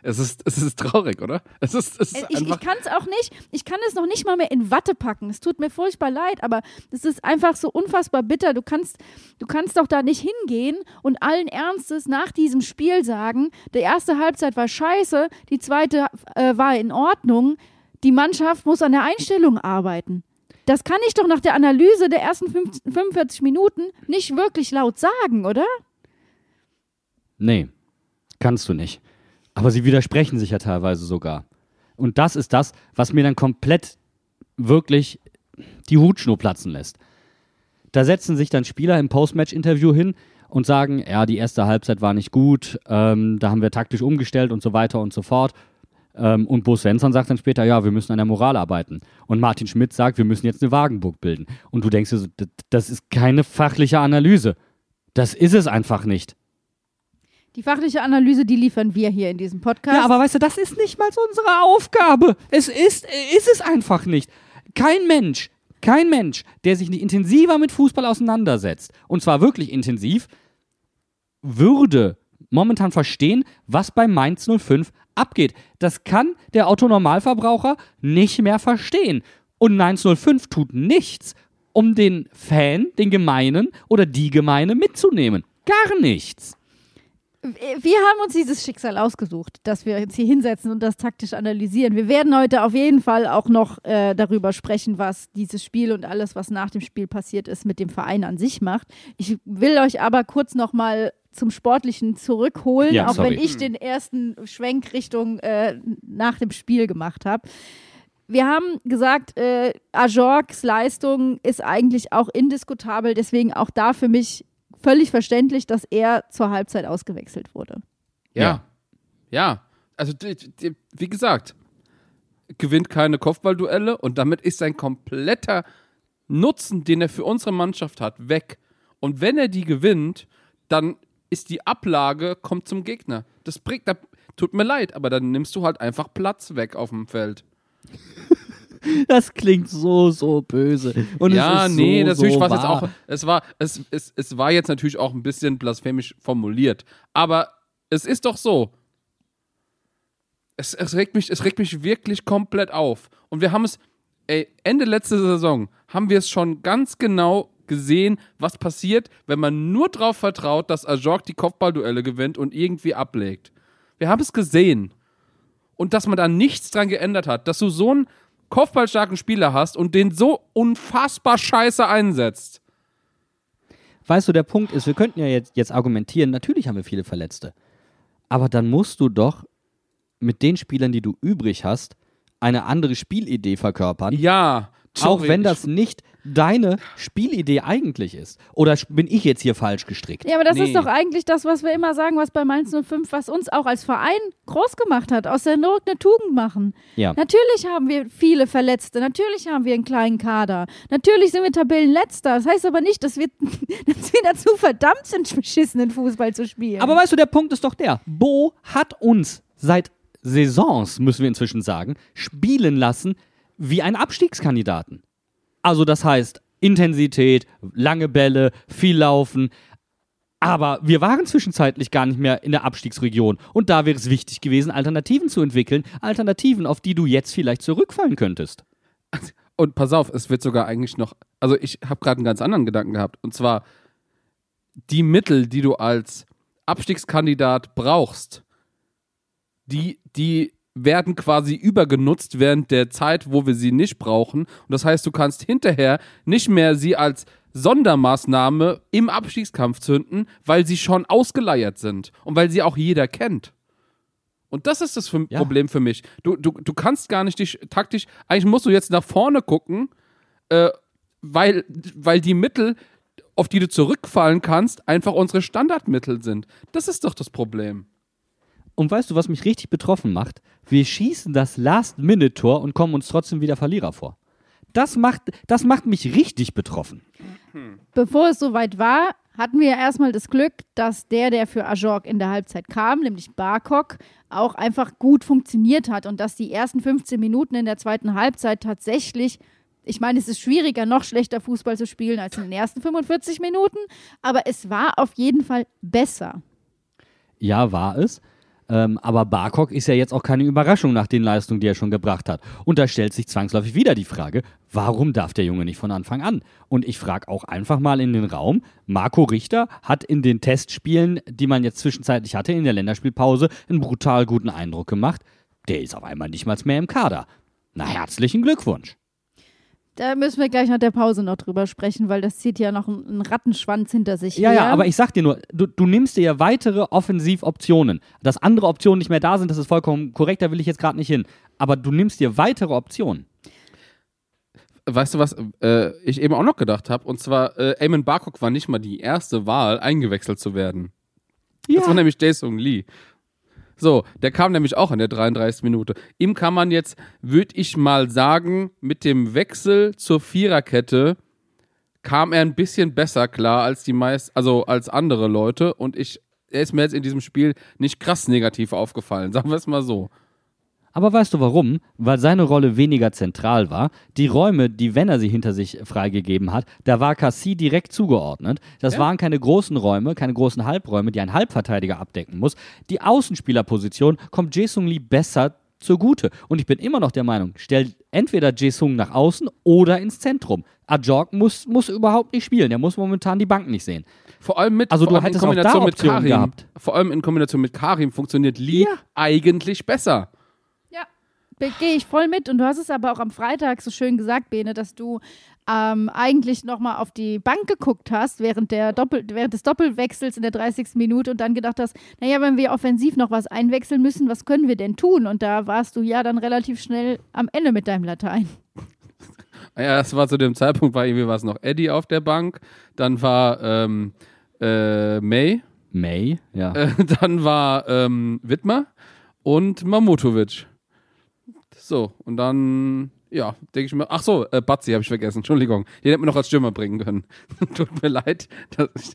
Es ist, es ist traurig, oder? Es ist, es ist äh, ich ich kann es auch nicht, ich kann es noch nicht mal mehr in Watte packen. Es tut mir furchtbar leid, aber es ist einfach so unfassbar bitter. Du kannst, du kannst doch da nicht hingehen und allen Ernstes nach diesem Spiel sagen, die erste Halbzeit war scheiße, die zweite äh, war in Ordnung. Die Mannschaft muss an der Einstellung arbeiten. Das kann ich doch nach der Analyse der ersten 45 Minuten nicht wirklich laut sagen, oder? Nee, kannst du nicht. Aber sie widersprechen sich ja teilweise sogar. Und das ist das, was mir dann komplett wirklich die Hutschnur platzen lässt. Da setzen sich dann Spieler im Postmatch-Interview hin und sagen, ja, die erste Halbzeit war nicht gut, ähm, da haben wir taktisch umgestellt und so weiter und so fort. Ähm, und Bo Svensson sagt dann später, ja, wir müssen an der Moral arbeiten. Und Martin Schmidt sagt, wir müssen jetzt eine Wagenburg bilden. Und du denkst dir so, das ist keine fachliche Analyse. Das ist es einfach nicht. Die fachliche Analyse, die liefern wir hier in diesem Podcast. Ja, aber weißt du, das ist nicht mal so unsere Aufgabe. Es ist, ist es einfach nicht. Kein Mensch, kein Mensch, der sich nicht intensiver mit Fußball auseinandersetzt, und zwar wirklich intensiv, würde momentan verstehen, was bei Mainz 05 abgeht. Das kann der Autonormalverbraucher nicht mehr verstehen. Und 905 tut nichts, um den Fan, den Gemeinen oder die Gemeine mitzunehmen. Gar nichts. Wir haben uns dieses Schicksal ausgesucht, dass wir uns hier hinsetzen und das taktisch analysieren. Wir werden heute auf jeden Fall auch noch äh, darüber sprechen, was dieses Spiel und alles, was nach dem Spiel passiert ist, mit dem Verein an sich macht. Ich will euch aber kurz noch mal zum Sportlichen zurückholen, ja, auch sorry. wenn ich den ersten Schwenk Richtung äh, nach dem Spiel gemacht habe. Wir haben gesagt, äh, Ajorgs Leistung ist eigentlich auch indiskutabel, deswegen auch da für mich völlig verständlich, dass er zur Halbzeit ausgewechselt wurde. Ja. Ja. Also, wie gesagt, gewinnt keine Kopfballduelle und damit ist sein kompletter Nutzen, den er für unsere Mannschaft hat, weg. Und wenn er die gewinnt, dann ist die Ablage, kommt zum Gegner. Das bringt, da, tut mir leid, aber dann nimmst du halt einfach Platz weg auf dem Feld. Das klingt so, so böse. Und ja, es ist nee, so, natürlich so war es jetzt auch, es war, es, es, es war jetzt natürlich auch ein bisschen blasphemisch formuliert. Aber es ist doch so. Es, es, regt mich, es regt mich wirklich komplett auf. Und wir haben es, ey, Ende letzte Saison haben wir es schon ganz genau gesehen, was passiert, wenn man nur darauf vertraut, dass Ajorg die Kopfballduelle gewinnt und irgendwie ablegt. Wir haben es gesehen. Und dass man da nichts dran geändert hat, dass du so einen kopfballstarken Spieler hast und den so unfassbar scheiße einsetzt. Weißt du, der Punkt ist, wir könnten ja jetzt, jetzt argumentieren, natürlich haben wir viele Verletzte. Aber dann musst du doch mit den Spielern, die du übrig hast, eine andere Spielidee verkörpern. Ja, auch wenn das nicht deine Spielidee eigentlich ist. Oder bin ich jetzt hier falsch gestrickt? Ja, aber das Nee. ist doch eigentlich das, was wir immer sagen, was bei Mainz 05, was uns auch als Verein groß gemacht hat, aus der Not eine Tugend machen. Ja. Natürlich haben wir viele Verletzte, natürlich haben wir einen kleinen Kader, natürlich sind wir Tabellenletzter. Das heißt aber nicht, dass wir, dass wir dazu verdammt sind, beschissenen Fußball zu spielen. Aber weißt du, der Punkt ist doch der. Bo hat uns seit Saisons, müssen wir inzwischen sagen, spielen lassen wie einen Abstiegskandidaten. Also das heißt Intensität, lange Bälle, viel Laufen. Aber wir waren zwischenzeitlich gar nicht mehr in der Abstiegsregion. Und da wäre es wichtig gewesen, Alternativen zu entwickeln. Alternativen, auf die du jetzt vielleicht zurückfallen könntest. Und pass auf, es wird sogar eigentlich noch. Also, ich habe gerade einen ganz anderen Gedanken gehabt. Und zwar, die Mittel, die du als Abstiegskandidat brauchst, die, die werden quasi übergenutzt während der Zeit, wo wir sie nicht brauchen. Und das heißt, du kannst hinterher nicht mehr sie als Sondermaßnahme im Abstiegskampf zünden, weil sie schon ausgeleiert sind und weil sie auch jeder kennt. Und das ist das für Ja. Problem für mich. Du, du, du kannst gar nicht dich taktisch, eigentlich musst du jetzt nach vorne gucken, äh, weil, weil die Mittel, auf die du zurückfallen kannst, einfach unsere Standardmittel sind. Das ist doch das Problem. Und weißt du, was mich richtig betroffen macht? Wir schießen das Last-Minute-Tor und kommen uns trotzdem wieder Verlierer vor. Das macht, das macht mich richtig betroffen. Bevor es soweit war, hatten wir ja erstmal das Glück, dass der, der für Ajorg in der Halbzeit kam, nämlich Barkok, auch einfach gut funktioniert hat und dass die ersten 15 Minuten in der zweiten Halbzeit tatsächlich, ich meine, es ist schwieriger, noch schlechter Fußball zu spielen als in den ersten 45 Minuten, aber es war auf jeden Fall besser. Ja, war es. Ähm, aber Barkok ist ja jetzt auch keine Überraschung nach den Leistungen, die er schon gebracht hat. Und da stellt sich zwangsläufig wieder die Frage, warum darf der Junge nicht von Anfang an? Und ich frage auch einfach mal in den Raum, Marco Richter hat in den Testspielen, die man jetzt zwischenzeitlich hatte, in der Länderspielpause, einen brutal guten Eindruck gemacht. Der ist auf einmal nicht mal mehr im Kader. Na, herzlichen Glückwunsch. Da müssen wir gleich nach der Pause noch drüber sprechen, weil das zieht ja noch einen, Rattenschwanz hinter sich Ja, her. ja, aber ich sag dir nur, du, du nimmst dir ja weitere Offensivoptionen. Dass andere Optionen nicht mehr da sind, das ist vollkommen korrekt, da will ich jetzt gerade nicht hin. Aber du nimmst dir weitere Optionen. Weißt du, was äh, ich eben auch noch gedacht habe? Und zwar, äh, Eamon Barkok war nicht mal die erste Wahl, eingewechselt zu werden. Das war nämlich Jason Lee. So, der kam nämlich auch in der 33. Minute. Ihm kann man jetzt, würde ich mal sagen, mit dem Wechsel zur Viererkette kam er ein bisschen besser klar als die meist, also als andere Leute. Und ich, er ist mir jetzt in diesem Spiel nicht krass negativ aufgefallen, sagen wir es mal so. Aber weißt du warum? Weil seine Rolle weniger zentral war. Die Räume, die wenn er sie hinter sich freigegeben hat, da war Cassie direkt zugeordnet. Das Ja. waren keine großen Räume, keine großen Halbräume, die ein Halbverteidiger abdecken muss. Die Außenspielerposition kommt Jae-Sung Lee besser zugute. Und ich bin immer noch der Meinung, stell entweder Jae-Sung nach außen oder ins Zentrum. Ajorg muss, muss überhaupt nicht spielen. Der muss momentan die Bank nicht sehen. Vor allem mit, Also du allem in Kombination mit Karim. gehabt. Vor allem in Kombination mit Karim funktioniert Lee Ja. eigentlich besser. Gehe ich voll mit. Und du hast es aber auch am Freitag so schön gesagt, Bene, dass du ähm, eigentlich nochmal auf die Bank geguckt hast während, der Doppel während des Doppelwechsels in der 30. Minute und dann gedacht hast, naja, wenn wir offensiv noch was einwechseln müssen, was können wir denn tun? Und da warst du ja dann relativ schnell am Ende mit deinem Latein. Ja, das war zu dem Zeitpunkt, war irgendwie was noch Eddie auf der Bank, dann war ähm, äh, May, May, ja. äh, dann war ähm, Wittmer und Mamutovic. So, und dann, ja, denke ich mir, ach so, äh, Batzi habe ich vergessen, Entschuldigung. Den hätte man noch als Stürmer bringen können. Tut mir leid. Dass ich,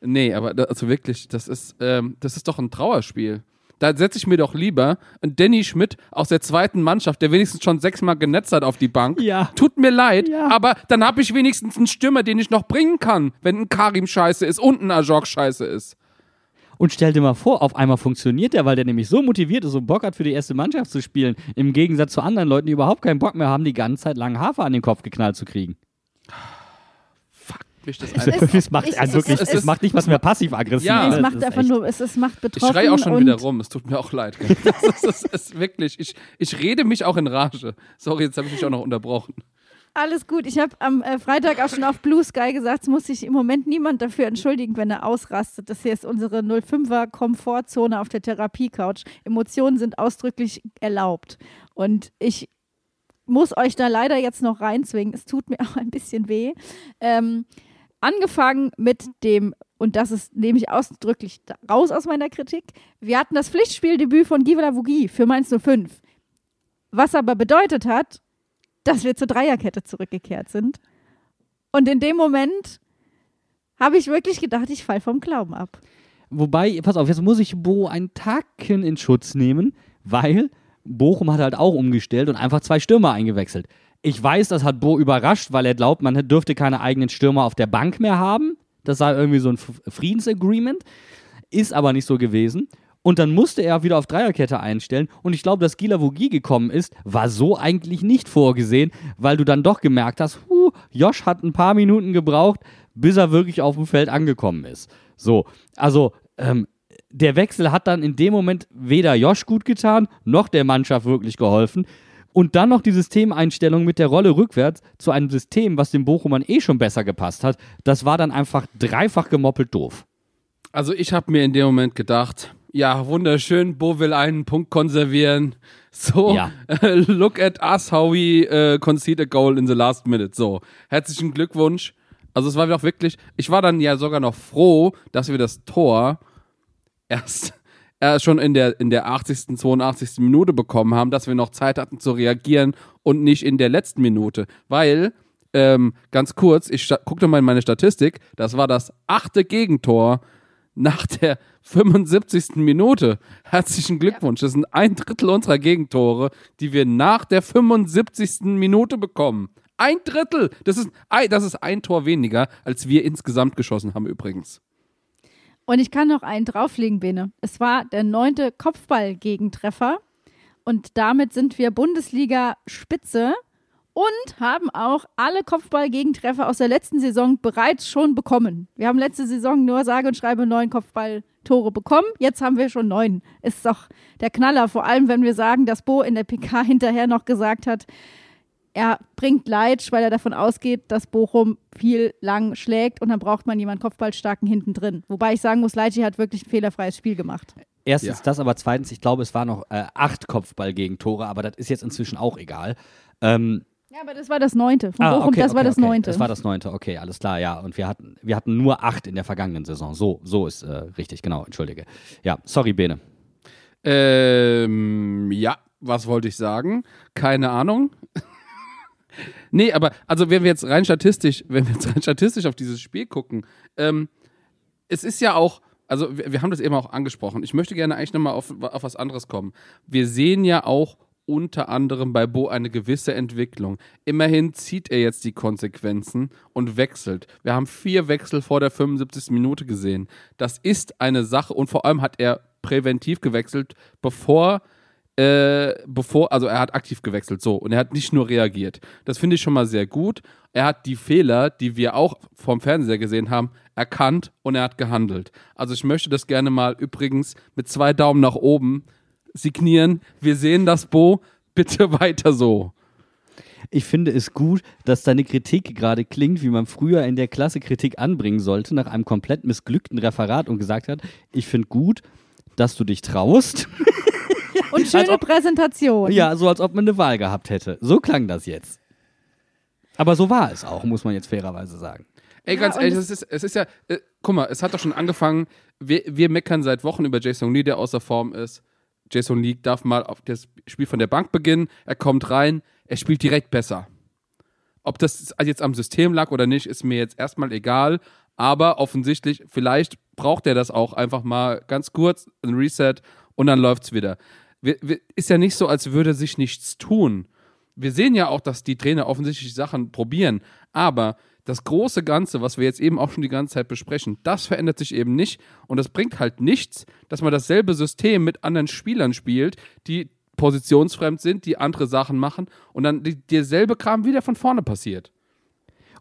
nee, aber da, also wirklich, das ist, ähm, das ist doch ein Trauerspiel. Da setze ich mir doch lieber einen Danny Schmidt aus der zweiten Mannschaft, der wenigstens schon sechsmal genetzt hat auf die Bank. Ja. Tut mir leid, Ja. aber dann habe ich wenigstens einen Stürmer, den ich noch bringen kann, wenn ein Karim scheiße ist und ein Ajok scheiße ist. Und stell dir mal vor, auf einmal funktioniert der, weil der nämlich so motiviert ist und Bock hat, für die erste Mannschaft zu spielen. Im Gegensatz zu anderen Leuten, die überhaupt keinen Bock mehr haben, die ganze Zeit lang Hafer an den Kopf geknallt zu kriegen. Fuck mich das Es ist- Es macht, ich- es- wirklich, es es, ist- macht nicht was mehr passiv-aggressiv. Ja. Es Das macht einfach nur, es, es macht Ich betroffen. schreie auch schon wieder rum, es tut mir auch leid. Das ist, das ist wirklich, ich, ich rede mich auch in Rage. Sorry, jetzt habe ich mich auch noch unterbrochen. Alles gut. Ich habe am äh, Freitag auch schon auf Blue Sky gesagt, es muss sich im Moment niemand dafür entschuldigen, wenn er ausrastet. Das hier ist unsere 05er Komfortzone auf der Therapiecouch. Emotionen sind ausdrücklich erlaubt. Und ich muss euch da leider jetzt noch reinzwingen. Es tut mir auch ein bisschen weh. Ähm, angefangen mit dem, und das ist, nehme ich ausdrücklich raus aus meiner Kritik. Wir hatten das Pflichtspieldebüt von Givela Vugi für Mainz 05. Was aber bedeutet hat, dass wir zur Dreierkette zurückgekehrt sind. Und in dem Moment habe ich wirklich gedacht, ich falle vom Glauben ab. Wobei, pass auf, jetzt muss ich Bo einen Tacken in Schutz nehmen, weil Bochum hat halt auch umgestellt und einfach zwei Stürmer eingewechselt. Ich weiß, das hat Bo überrascht, weil er glaubt, man dürfte keine eigenen Stürmer auf der Bank mehr haben. Das sei irgendwie so ein Friedensagreement. Ist aber nicht so gewesen. Und dann musste er wieder auf Dreierkette einstellen. Und ich glaube, dass Gila Vogie gekommen ist, war so eigentlich nicht vorgesehen, weil du dann doch gemerkt hast, huh, Josh hat ein paar Minuten gebraucht, bis er wirklich auf dem Feld angekommen ist. So, also ähm, der Wechsel hat dann in dem Moment weder Josh gut getan, noch der Mannschaft wirklich geholfen. Und dann noch die Systemeinstellung mit der Rolle rückwärts zu einem System, was dem Bochumern eh schon besser gepasst hat. Das war dann einfach dreifach gemoppelt doof. Also ich habe mir in dem Moment gedacht, ja, wunderschön, Bo will einen Punkt konservieren. So, Ja. look at us, how we uh, concede a goal in the last minute. So, herzlichen Glückwunsch. Also es war doch wirklich, ich war dann ja sogar noch froh, dass wir das Tor erst äh, schon in der, in der 80., 82. Minute bekommen haben, dass wir noch Zeit hatten zu reagieren und nicht in der letzten Minute. Weil, ähm, ganz kurz, ich guckte mal in meine Statistik, das war das achte Gegentor nach der 75. Minute. Herzlichen Glückwunsch. Das sind ein Drittel unserer Gegentore, die wir nach der 75. Minute bekommen. Ein Drittel! Das ist, ein- das ist ein Tor weniger, als wir insgesamt geschossen haben übrigens. Und ich kann noch einen drauflegen, Bene. Es war der neunte Kopfball-Gegentreffer. Und damit sind wir Bundesliga-Spitze und haben auch alle Kopfball-Gegentreffer aus der letzten Saison bereits schon bekommen. Wir haben letzte Saison nur sage und schreibe neun Kopfballtore bekommen. Jetzt haben wir schon neun. Ist doch der Knaller. Vor allem, wenn wir sagen, dass Bo in der PK hinterher noch gesagt hat, er bringt Leitsch, weil er davon ausgeht, dass Bochum viel lang schlägt und dann braucht man jemanden Kopfballstarken hinten drin. Wobei ich sagen muss, Leitsch hat wirklich ein fehlerfreies Spiel gemacht. Erstens Ja. das, aber zweitens, ich glaube, es waren noch äh, acht Kopfball-Gegentore, aber das ist jetzt inzwischen auch egal. Ähm, Ja, aber das war das neunte. Von ah, Bochum, okay, das war okay, das okay. neunte. Das war das neunte, okay, alles klar, ja. Und wir hatten, wir hatten nur acht in der vergangenen Saison. So, so ist äh, richtig, genau, entschuldige. Ja, sorry, Bene. Ähm, ja, was wollte ich sagen? Keine Ahnung. nee, aber also wenn wir jetzt rein statistisch, wenn wir jetzt rein statistisch auf dieses Spiel gucken, ähm, es ist ja auch, also wir, wir haben das eben auch angesprochen. Ich möchte gerne eigentlich nochmal auf, auf was anderes kommen. Wir sehen ja auch unter anderem bei Bo eine gewisse Entwicklung. Immerhin zieht er jetzt die Konsequenzen und wechselt. Wir haben vier Wechsel vor der 75. Minute gesehen. Das ist eine Sache und vor allem hat er präventiv gewechselt, bevor äh, bevor, also er hat aktiv gewechselt, so, und er hat nicht nur reagiert. Das finde ich schon mal sehr gut. Er hat die Fehler, die wir auch vom Fernseher gesehen haben, erkannt und er hat gehandelt. Also ich möchte das gerne mal übrigens mit zwei Daumen nach oben signieren. Wir sehen das, Bo. Bitte weiter so. Ich finde es gut, dass deine Kritik gerade klingt, wie man früher in der Klasse Kritik anbringen sollte, nach einem komplett missglückten Referat und gesagt hat, ich finde gut, dass du dich traust. Und schöne ob- Präsentation. Ja, so als ob man eine Wahl gehabt hätte. So klang das jetzt. Aber so war es auch, muss man jetzt fairerweise sagen. Ey, Ja, ganz und ehrlich, es- es ist, es ist ja, äh, guck mal, es hat doch schon angefangen, wir, wir meckern seit Wochen über Jason Lee, der außer Form ist. Jason Lee darf mal auf das Spiel von der Bank beginnen, er kommt rein, er spielt direkt besser. Ob das jetzt am System lag oder nicht, ist mir jetzt erstmal egal, aber offensichtlich, vielleicht braucht er das auch einfach mal ganz kurz, ein Reset und dann läuft's wieder. Ist ja nicht so, als würde sich nichts tun. Wir sehen ja auch, dass die Trainer offensichtlich Sachen probieren, aber das große Ganze, was wir jetzt eben auch schon die ganze Zeit besprechen, das verändert sich eben nicht und das bringt halt nichts, dass man dasselbe System mit anderen Spielern spielt, die positionsfremd sind, die andere Sachen machen und dann die, derselbe Kram wieder von vorne passiert.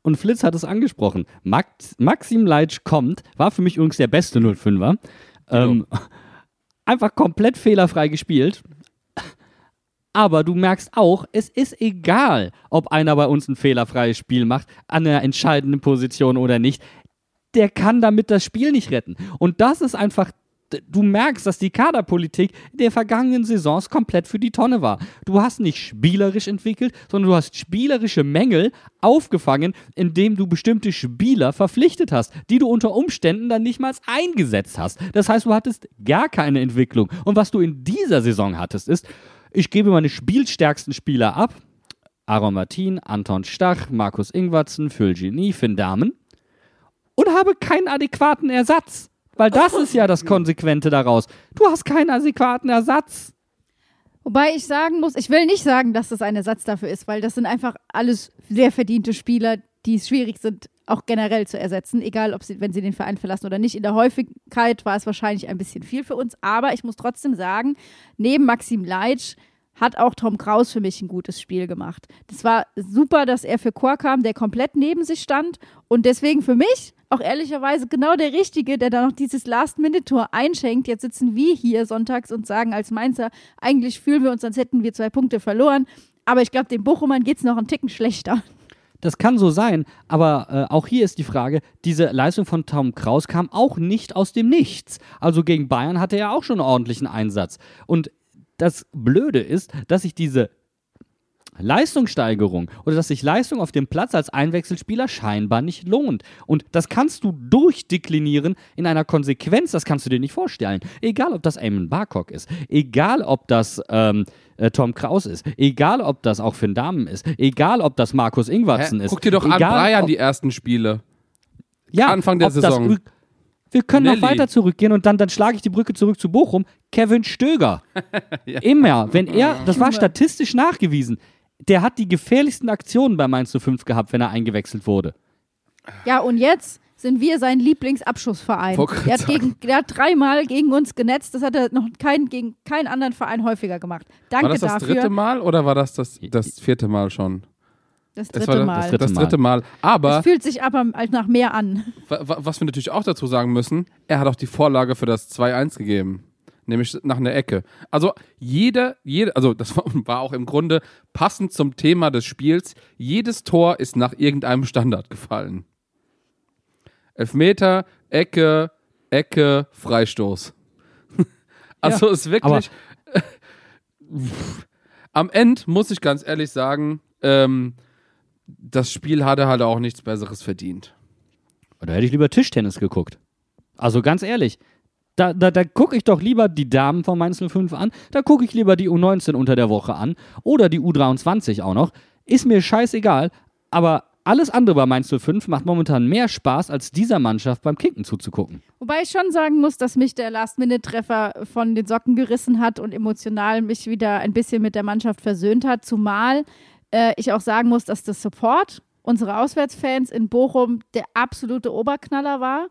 Und Flitz hat es angesprochen. Max, Maxim Leitsch kommt, war für mich übrigens der beste 05er. Ähm, einfach komplett fehlerfrei gespielt. Aber du merkst auch, es ist egal, ob einer bei uns ein fehlerfreies Spiel macht, an einer entscheidenden Position oder nicht. Der kann damit das Spiel nicht retten. Und das ist einfach du merkst, dass die Kaderpolitik der vergangenen Saisons komplett für die Tonne war. Du hast nicht spielerisch entwickelt, sondern du hast spielerische Mängel aufgefangen, indem du bestimmte Spieler verpflichtet hast, die du unter Umständen dann nicht mal eingesetzt hast. Das heißt, du hattest gar keine Entwicklung. Und was du in dieser Saison hattest, ist, ich gebe meine spielstärksten Spieler ab. Aaron Martin, Anton Stach, Markus Ingwatzen, Phil Genie, Finn Dahmen und habe keinen adäquaten Ersatz. Weil das ist ja das Konsequente daraus. Du hast keinen adäquaten Ersatz. Wobei ich sagen muss, ich will nicht sagen, dass das ein Ersatz dafür ist, weil das sind einfach alles sehr verdiente Spieler, die es schwierig sind, auch generell zu ersetzen, egal ob sie, wenn sie den Verein verlassen oder nicht. In der Häufigkeit war es wahrscheinlich ein bisschen viel für uns, aber ich muss trotzdem sagen, neben Maxim Leitsch hat auch Tom Kraus für mich ein gutes Spiel gemacht. Das war super, dass er für Chor kam, der komplett neben sich stand und deswegen für mich auch ehrlicherweise genau der Richtige, der da noch dieses Last-Minute-Tor einschenkt. Jetzt sitzen wir hier sonntags und sagen als Mainzer, eigentlich fühlen wir uns, als hätten wir zwei Punkte verloren. Aber ich glaube, den Bochumern geht es noch einen Ticken schlechter. Das kann so sein, aber äh, auch hier ist die Frage, diese Leistung von Tom Kraus kam auch nicht aus dem Nichts. Also gegen Bayern hatte er auch schon einen ordentlichen Einsatz. Und das Blöde ist, dass sich diese Leistungssteigerung oder dass sich Leistung auf dem Platz als Einwechselspieler scheinbar nicht lohnt. Und das kannst du durchdeklinieren in einer Konsequenz, das kannst du dir nicht vorstellen. Egal, ob das Eamon Barcock ist, egal, ob das ähm, äh, Tom Kraus ist, egal, ob das auch Finn Dahmen ist, egal, ob das Markus Ingwatzen Hä? ist. Guck dir doch egal, an Bayern ob, die ersten Spiele. ja, Anfang der das Saison. Ü- wir können Nelly. noch weiter zurückgehen und dann, dann schlage ich die Brücke zurück zu Bochum. Kevin Stöger. Immer, wenn er, das war statistisch nachgewiesen, der hat die gefährlichsten Aktionen bei Mainz 05 gehabt, wenn er eingewechselt wurde. Ja, und jetzt sind wir sein Lieblingsabschussverein. Der hat, gegen, der hat dreimal gegen uns genetzt. Das hat er noch kein, gegen keinen anderen Verein häufiger gemacht. Danke War das das dafür. dritte Mal oder war das das, das vierte Mal schon? Das Das dritte war Mal. das dritte Das dritte Mal. Es Aber fühlt sich aber als nach mehr an. wa- wa- was wir natürlich auch dazu sagen müssen, er hat auch die Vorlage für das 2-1 gegeben. Nämlich nach einer Ecke. Also jeder, jede, also das war auch im Grunde passend zum Thema des Spiels. Jedes Tor ist nach irgendeinem Standard gefallen. Elfmeter, Ecke, Ecke, Freistoß. also Ja, ist wirklich. am Ende muss ich ganz ehrlich sagen, ähm, das Spiel hatte halt auch nichts Besseres verdient. Oder hätte ich lieber Tischtennis geguckt. Also ganz ehrlich, da, da, da gucke ich doch lieber die Damen von Mainz 05 an, da gucke ich lieber die U19 unter der Woche an oder die U23 auch noch. Ist mir scheißegal, aber alles andere bei Mainz 05 macht momentan mehr Spaß, als dieser Mannschaft beim Kicken zuzugucken. Wobei ich schon sagen muss, dass mich der Last-Minute-Treffer von den Socken gerissen hat und emotional mich wieder ein bisschen mit der Mannschaft versöhnt hat. Zumal äh, ich auch sagen muss, dass das Support unserer Auswärtsfans in Bochum der absolute Oberknaller war.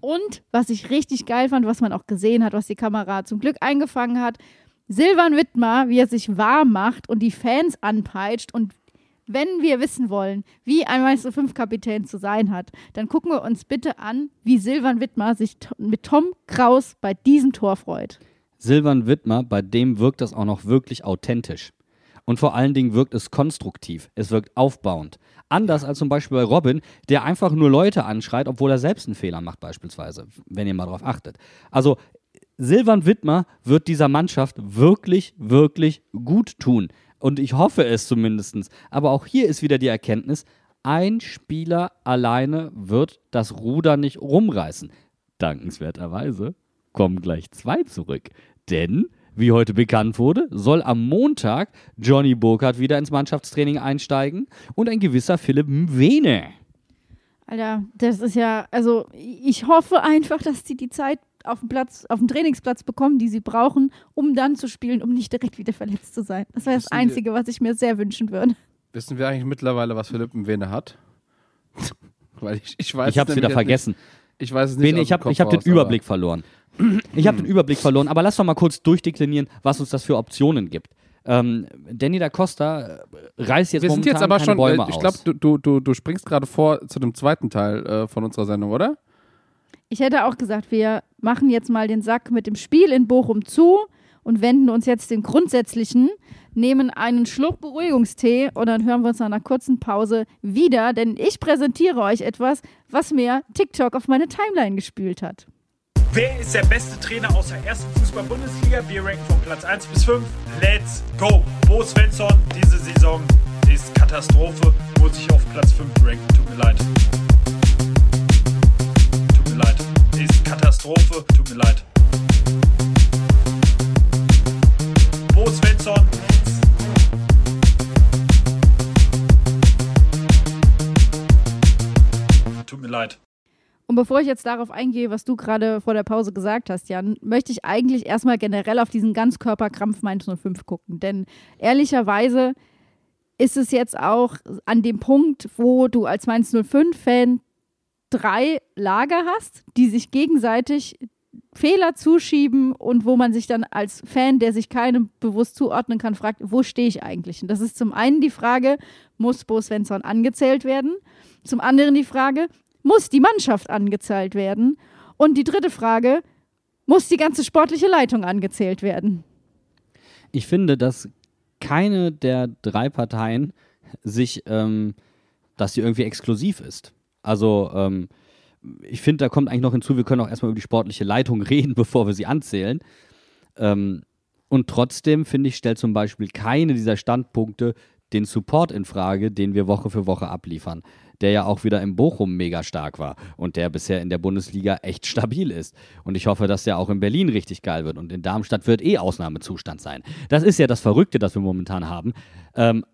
Und was ich richtig geil fand, was man auch gesehen hat, was die Kamera zum Glück eingefangen hat, Silvan Wittmer, wie er sich warm macht und die Fans anpeitscht und wenn wir wissen wollen, wie ein Meister 5 Kapitän zu sein hat, dann gucken wir uns bitte an, wie Silvan Wittmer sich mit Tom Kraus bei diesem Tor freut. Silvan Wittmer, bei dem wirkt das auch noch wirklich authentisch. Und vor allen Dingen wirkt es konstruktiv. Es wirkt aufbauend. Anders als zum Beispiel bei Robin, der einfach nur Leute anschreit, obwohl er selbst einen Fehler macht, beispielsweise, wenn ihr mal drauf achtet. Also, Silvan Wittmer wird dieser Mannschaft wirklich, wirklich gut tun. Und ich hoffe es zumindest. Aber auch hier ist wieder die Erkenntnis, ein Spieler alleine wird das Ruder nicht rumreißen. Dankenswerterweise kommen gleich zwei zurück. Denn, wie heute bekannt wurde, soll am Montag Johnny Burkhardt wieder ins Mannschaftstraining einsteigen und ein gewisser Philipp Mwene. Alter, das ist ja, also ich hoffe einfach, dass die die Zeit auf dem Platz, auf dem Trainingsplatz bekommen, die sie brauchen, um dann zu spielen, um nicht direkt wieder verletzt zu sein. Das wäre das Einzige, was ich mir sehr wünschen würde. Wissen wir eigentlich mittlerweile, was Philipp Mwene hat? Weil ich, ich weiß Ich habe es wieder vergessen. Nicht, ich weiß es nicht. Bene, aus ich habe ich hab den Überblick verloren. Ich habe den Überblick verloren, aber lass doch mal kurz durchdeklinieren, was uns das für Optionen gibt. Ähm, Danny da Costa äh, reißt jetzt Wir sind momentan jetzt aber keine schon, Bäume äh, ich aus. glaube, du, du, du, du springst gerade vor zu dem zweiten Teil äh, von unserer Sendung, oder? Ich hätte auch gesagt, wir machen jetzt mal den Sack mit dem Spiel in Bochum zu und wenden uns jetzt dem Grundsätzlichen, nehmen einen Schluck Beruhigungstee und dann hören wir uns nach einer kurzen Pause wieder, denn ich präsentiere euch etwas, was mir TikTok auf meine Timeline gespült hat. Wer ist der beste Trainer aus der ersten Fußball-Bundesliga? Wir ranken von Platz 1 bis 5. Let's go! Bo Svensson, diese Saison ist Katastrophe. Muss sich auf Platz 5 ranken. Tut mir leid. Katastrophe. Tut mir leid. Bo Svensson. Tut mir leid. Und bevor ich jetzt darauf eingehe, was du gerade vor der Pause gesagt hast, Jan, möchte ich eigentlich erstmal generell auf diesen Ganzkörperkrampf Mainz 05 gucken. Denn ehrlicherweise ist es jetzt auch an dem Punkt, wo du als Mainz 05-Fan drei Lager hast, die sich gegenseitig Fehler zuschieben und wo man sich dann als Fan, der sich keinem bewusst zuordnen kann, fragt, wo stehe ich eigentlich? Und das ist zum einen die Frage, muss Bo Svensson angezählt werden? Zum anderen die Frage, muss die Mannschaft angezählt werden? Und die dritte Frage, muss die ganze sportliche Leitung angezählt werden? ich finde, dass keine der drei Parteien sich, ähm, dass sie irgendwie exklusiv ist. Also, ähm, ich finde, da kommt eigentlich noch hinzu, wir können auch erstmal über die sportliche Leitung reden, bevor wir sie anzählen. Ähm, und trotzdem, finde ich, stellt zum Beispiel keine dieser Standpunkte den Support in Frage, den wir Woche für Woche abliefern. Der ja auch wieder im Bochum mega stark war und der bisher in der Bundesliga echt stabil ist. Und ich hoffe, dass der auch in Berlin richtig geil wird. Und in Darmstadt wird eh Ausnahmezustand sein. Das ist ja das Verrückte, das wir momentan haben. Ähm,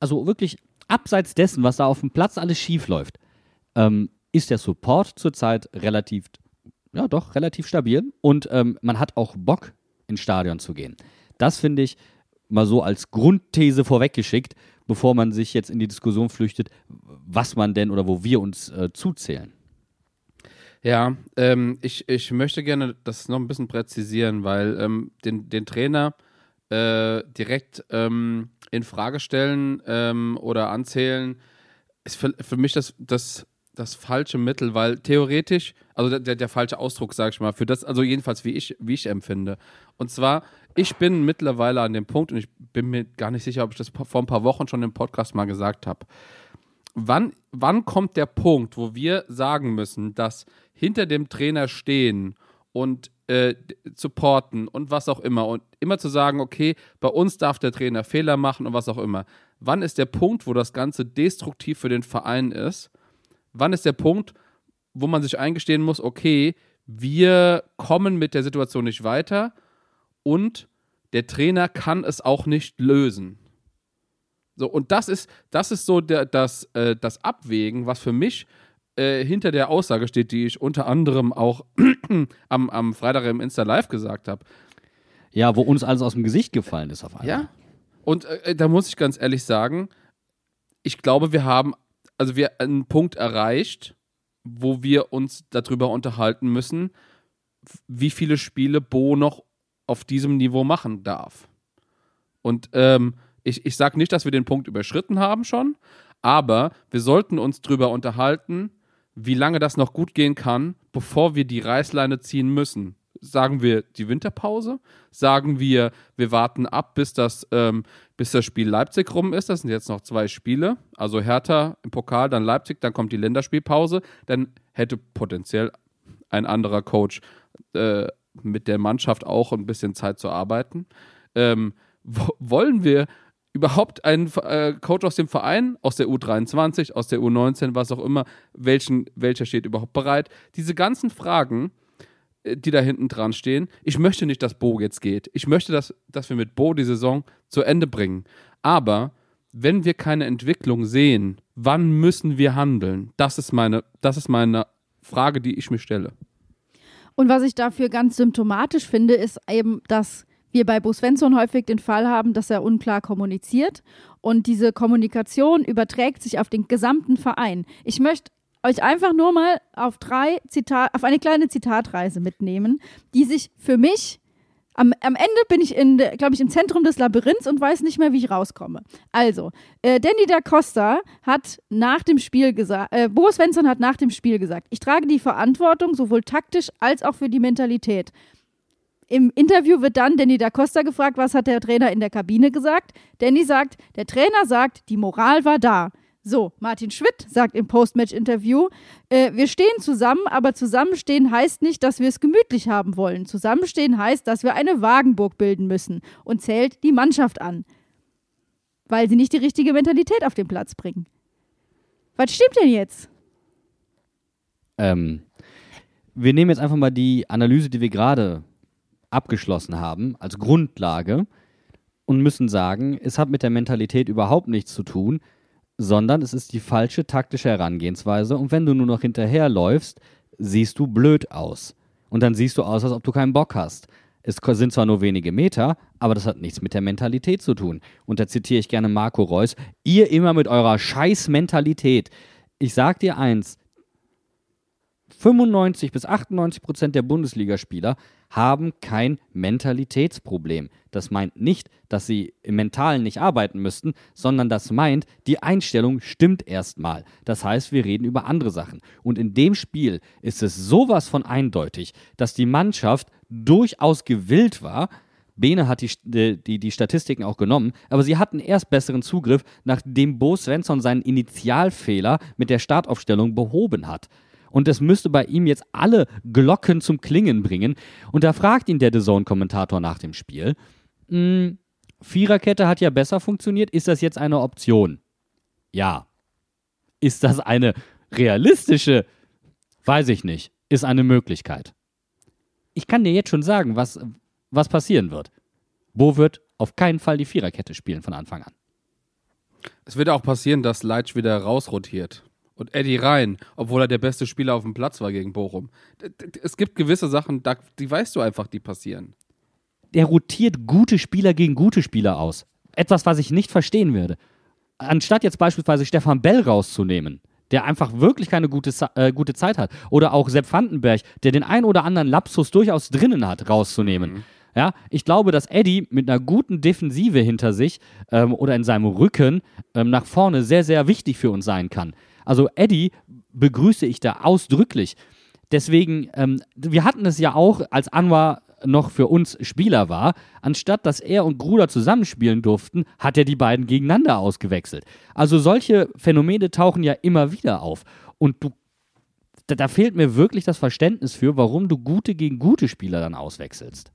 also wirklich abseits dessen, was da auf dem Platz alles schief läuft, ähm, ist der Support zurzeit relativ, ja doch, relativ stabil. Und ähm, man hat auch Bock, ins Stadion zu gehen. Das finde ich mal so als Grundthese vorweggeschickt, bevor man sich jetzt in die Diskussion flüchtet, was man denn oder wo wir uns äh, zuzählen. Ja, ähm, ich, ich möchte gerne das noch ein bisschen präzisieren, weil ähm, den, den Trainer äh, direkt ähm, in Frage stellen ähm, oder anzählen, ist für, für mich das, das, das falsche Mittel, weil theoretisch, also der, der, falsche Ausdruck, sag ich mal, für das, also jedenfalls wie ich, wie ich empfinde. Und zwar, ich bin mittlerweile an dem Punkt, und ich bin mir gar nicht sicher, ob ich das vor ein paar Wochen schon im Podcast mal gesagt habe. Wann, wann kommt der Punkt, wo wir sagen müssen, dass hinter dem Trainer stehen und äh, supporten und was auch immer und immer zu sagen, okay, bei uns darf der Trainer Fehler machen und was auch immer. Wann ist der Punkt, wo das Ganze destruktiv für den Verein ist? Wann ist der Punkt, wo man sich eingestehen muss, okay, wir kommen mit der Situation nicht weiter und der Trainer kann es auch nicht lösen. So, und das ist, das ist so der, das, äh, das Abwägen, was für mich äh, hinter der Aussage steht, die ich unter anderem auch am, am Freitag im Insta Live gesagt habe. Ja, wo uns alles aus dem Gesicht gefallen ist auf einmal. Ja. Und äh, da muss ich ganz ehrlich sagen, ich glaube, wir haben, also wir einen Punkt erreicht, wo wir uns darüber unterhalten müssen, wie viele Spiele Bo noch auf diesem Niveau machen darf. Und ähm, ich, ich sage nicht, dass wir den Punkt überschritten haben schon, aber wir sollten uns darüber unterhalten, wie lange das noch gut gehen kann, bevor wir die Reißleine ziehen müssen. Sagen wir die Winterpause? Sagen wir, wir warten ab, bis das, ähm, bis das Spiel Leipzig rum ist? Das sind jetzt noch zwei Spiele. Also Hertha im Pokal, dann Leipzig, dann kommt die Länderspielpause. Dann hätte potenziell ein anderer Coach äh, mit der Mannschaft auch ein bisschen Zeit zu arbeiten. Ähm, wo, wollen wir überhaupt einen äh, Coach aus dem Verein, aus der U23, aus der U19, was auch immer, welchen, welcher steht überhaupt bereit? Diese ganzen Fragen, äh, die da hinten dran stehen. Ich möchte nicht, dass Bo jetzt geht. Ich möchte, dass, dass wir mit Bo die Saison zu Ende bringen. Aber wenn wir keine Entwicklung sehen, wann müssen wir handeln? Das ist meine, das ist meine Frage, die ich mir stelle. Und was ich dafür ganz symptomatisch finde, ist eben, dass wir bei Bo Svensson häufig den Fall haben, dass er unklar kommuniziert und diese Kommunikation überträgt sich auf den gesamten Verein. Ich möchte euch einfach nur mal auf drei Zitat, auf eine kleine Zitatreise mitnehmen, die sich für mich am, am Ende bin ich glaube ich, im Zentrum des Labyrinths und weiß nicht mehr, wie ich rauskomme. Also, äh, Danny da Costa hat nach dem Spiel gesagt, äh, Bo Svensson hat nach dem Spiel gesagt, ich trage die Verantwortung sowohl taktisch als auch für die Mentalität. Im Interview wird dann Danny da Costa gefragt, was hat der Trainer in der Kabine gesagt. Danny sagt, der Trainer sagt, die Moral war da. So, Martin Schwitt sagt im Postmatch-Interview, äh, wir stehen zusammen, aber zusammenstehen heißt nicht, dass wir es gemütlich haben wollen. Zusammenstehen heißt, dass wir eine Wagenburg bilden müssen und zählt die Mannschaft an, weil sie nicht die richtige Mentalität auf den Platz bringen. Was stimmt denn jetzt? Ähm, wir nehmen jetzt einfach mal die Analyse, die wir gerade abgeschlossen haben, als Grundlage und müssen sagen, es hat mit der Mentalität überhaupt nichts zu tun, sondern es ist die falsche taktische Herangehensweise und wenn du nur noch hinterherläufst, siehst du blöd aus. Und dann siehst du aus, als ob du keinen Bock hast. Es sind zwar nur wenige Meter, aber das hat nichts mit der Mentalität zu tun. Und da zitiere ich gerne Marco Reus. Ihr immer mit eurer Scheiß-Mentalität. Ich sag dir eins: 95 bis 98 Prozent der Bundesligaspieler haben kein Mentalitätsproblem. Das meint nicht, dass sie im Mentalen nicht arbeiten müssten, sondern das meint, die Einstellung stimmt erstmal. Das heißt, wir reden über andere Sachen. Und in dem Spiel ist es sowas von eindeutig, dass die Mannschaft durchaus gewillt war, Bene hat die, die, die Statistiken auch genommen, aber sie hatten erst besseren Zugriff, nachdem Bo Svensson seinen Initialfehler mit der Startaufstellung behoben hat. Und das müsste bei ihm jetzt alle Glocken zum Klingen bringen. Und da fragt ihn der The Zone-Kommentator nach dem Spiel: hm, Viererkette hat ja besser funktioniert. Ist das jetzt eine Option? Ja. Ist das eine realistische? Weiß ich nicht. Ist eine Möglichkeit. Ich kann dir jetzt schon sagen, was, was passieren wird. Bo wird auf keinen Fall die Viererkette spielen von Anfang an. Es wird auch passieren, dass Leitsch wieder rausrotiert und Eddie rein, obwohl er der beste Spieler auf dem Platz war gegen Bochum. Es gibt gewisse Sachen, die weißt du einfach, die passieren. Der rotiert gute Spieler gegen gute Spieler aus. Etwas, was ich nicht verstehen würde. Anstatt jetzt beispielsweise Stefan Bell rauszunehmen, der einfach wirklich keine gute, äh, gute Zeit hat, oder auch Sepp Vandenberg, der den ein oder anderen Lapsus durchaus drinnen hat, rauszunehmen. Mhm. Ja, ich glaube, dass Eddie mit einer guten Defensive hinter sich ähm, oder in seinem Rücken ähm, nach vorne sehr, sehr wichtig für uns sein kann. Also Eddie begrüße ich da ausdrücklich. Deswegen, ähm, wir hatten es ja auch, als Anwar noch für uns Spieler war, anstatt dass er und Gruder zusammenspielen durften, hat er die beiden gegeneinander ausgewechselt. Also solche Phänomene tauchen ja immer wieder auf. Und du, da, da fehlt mir wirklich das Verständnis für, warum du gute gegen gute Spieler dann auswechselst.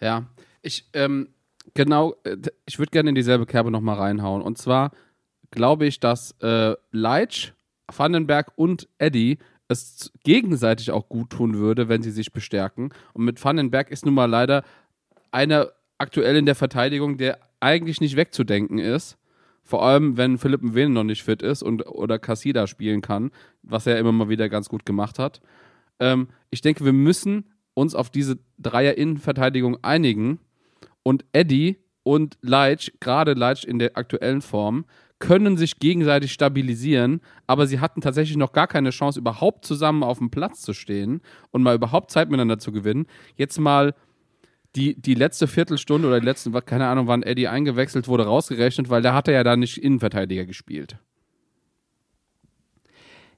Ja, ich, ähm, genau, äh, ich würde gerne in dieselbe Kerbe nochmal reinhauen. Und zwar glaube ich, dass äh, Leitch, Vandenberg und Eddie es gegenseitig auch gut tun würde, wenn sie sich bestärken. Und mit Vandenberg ist nun mal leider einer aktuell in der Verteidigung, der eigentlich nicht wegzudenken ist. Vor allem, wenn Philipp Mwene noch nicht fit ist und oder Cassida spielen kann, was er immer mal wieder ganz gut gemacht hat. Ähm, ich denke, wir müssen uns auf diese Dreier-Innenverteidigung einigen und Eddie und Leitch, gerade Leitch in der aktuellen Form, können sich gegenseitig stabilisieren, aber sie hatten tatsächlich noch gar keine Chance, überhaupt zusammen auf dem Platz zu stehen und mal überhaupt Zeit miteinander zu gewinnen. Jetzt mal die, die letzte Viertelstunde oder die letzten, keine Ahnung, wann Eddie eingewechselt wurde, rausgerechnet, weil da hat er ja da nicht Innenverteidiger gespielt.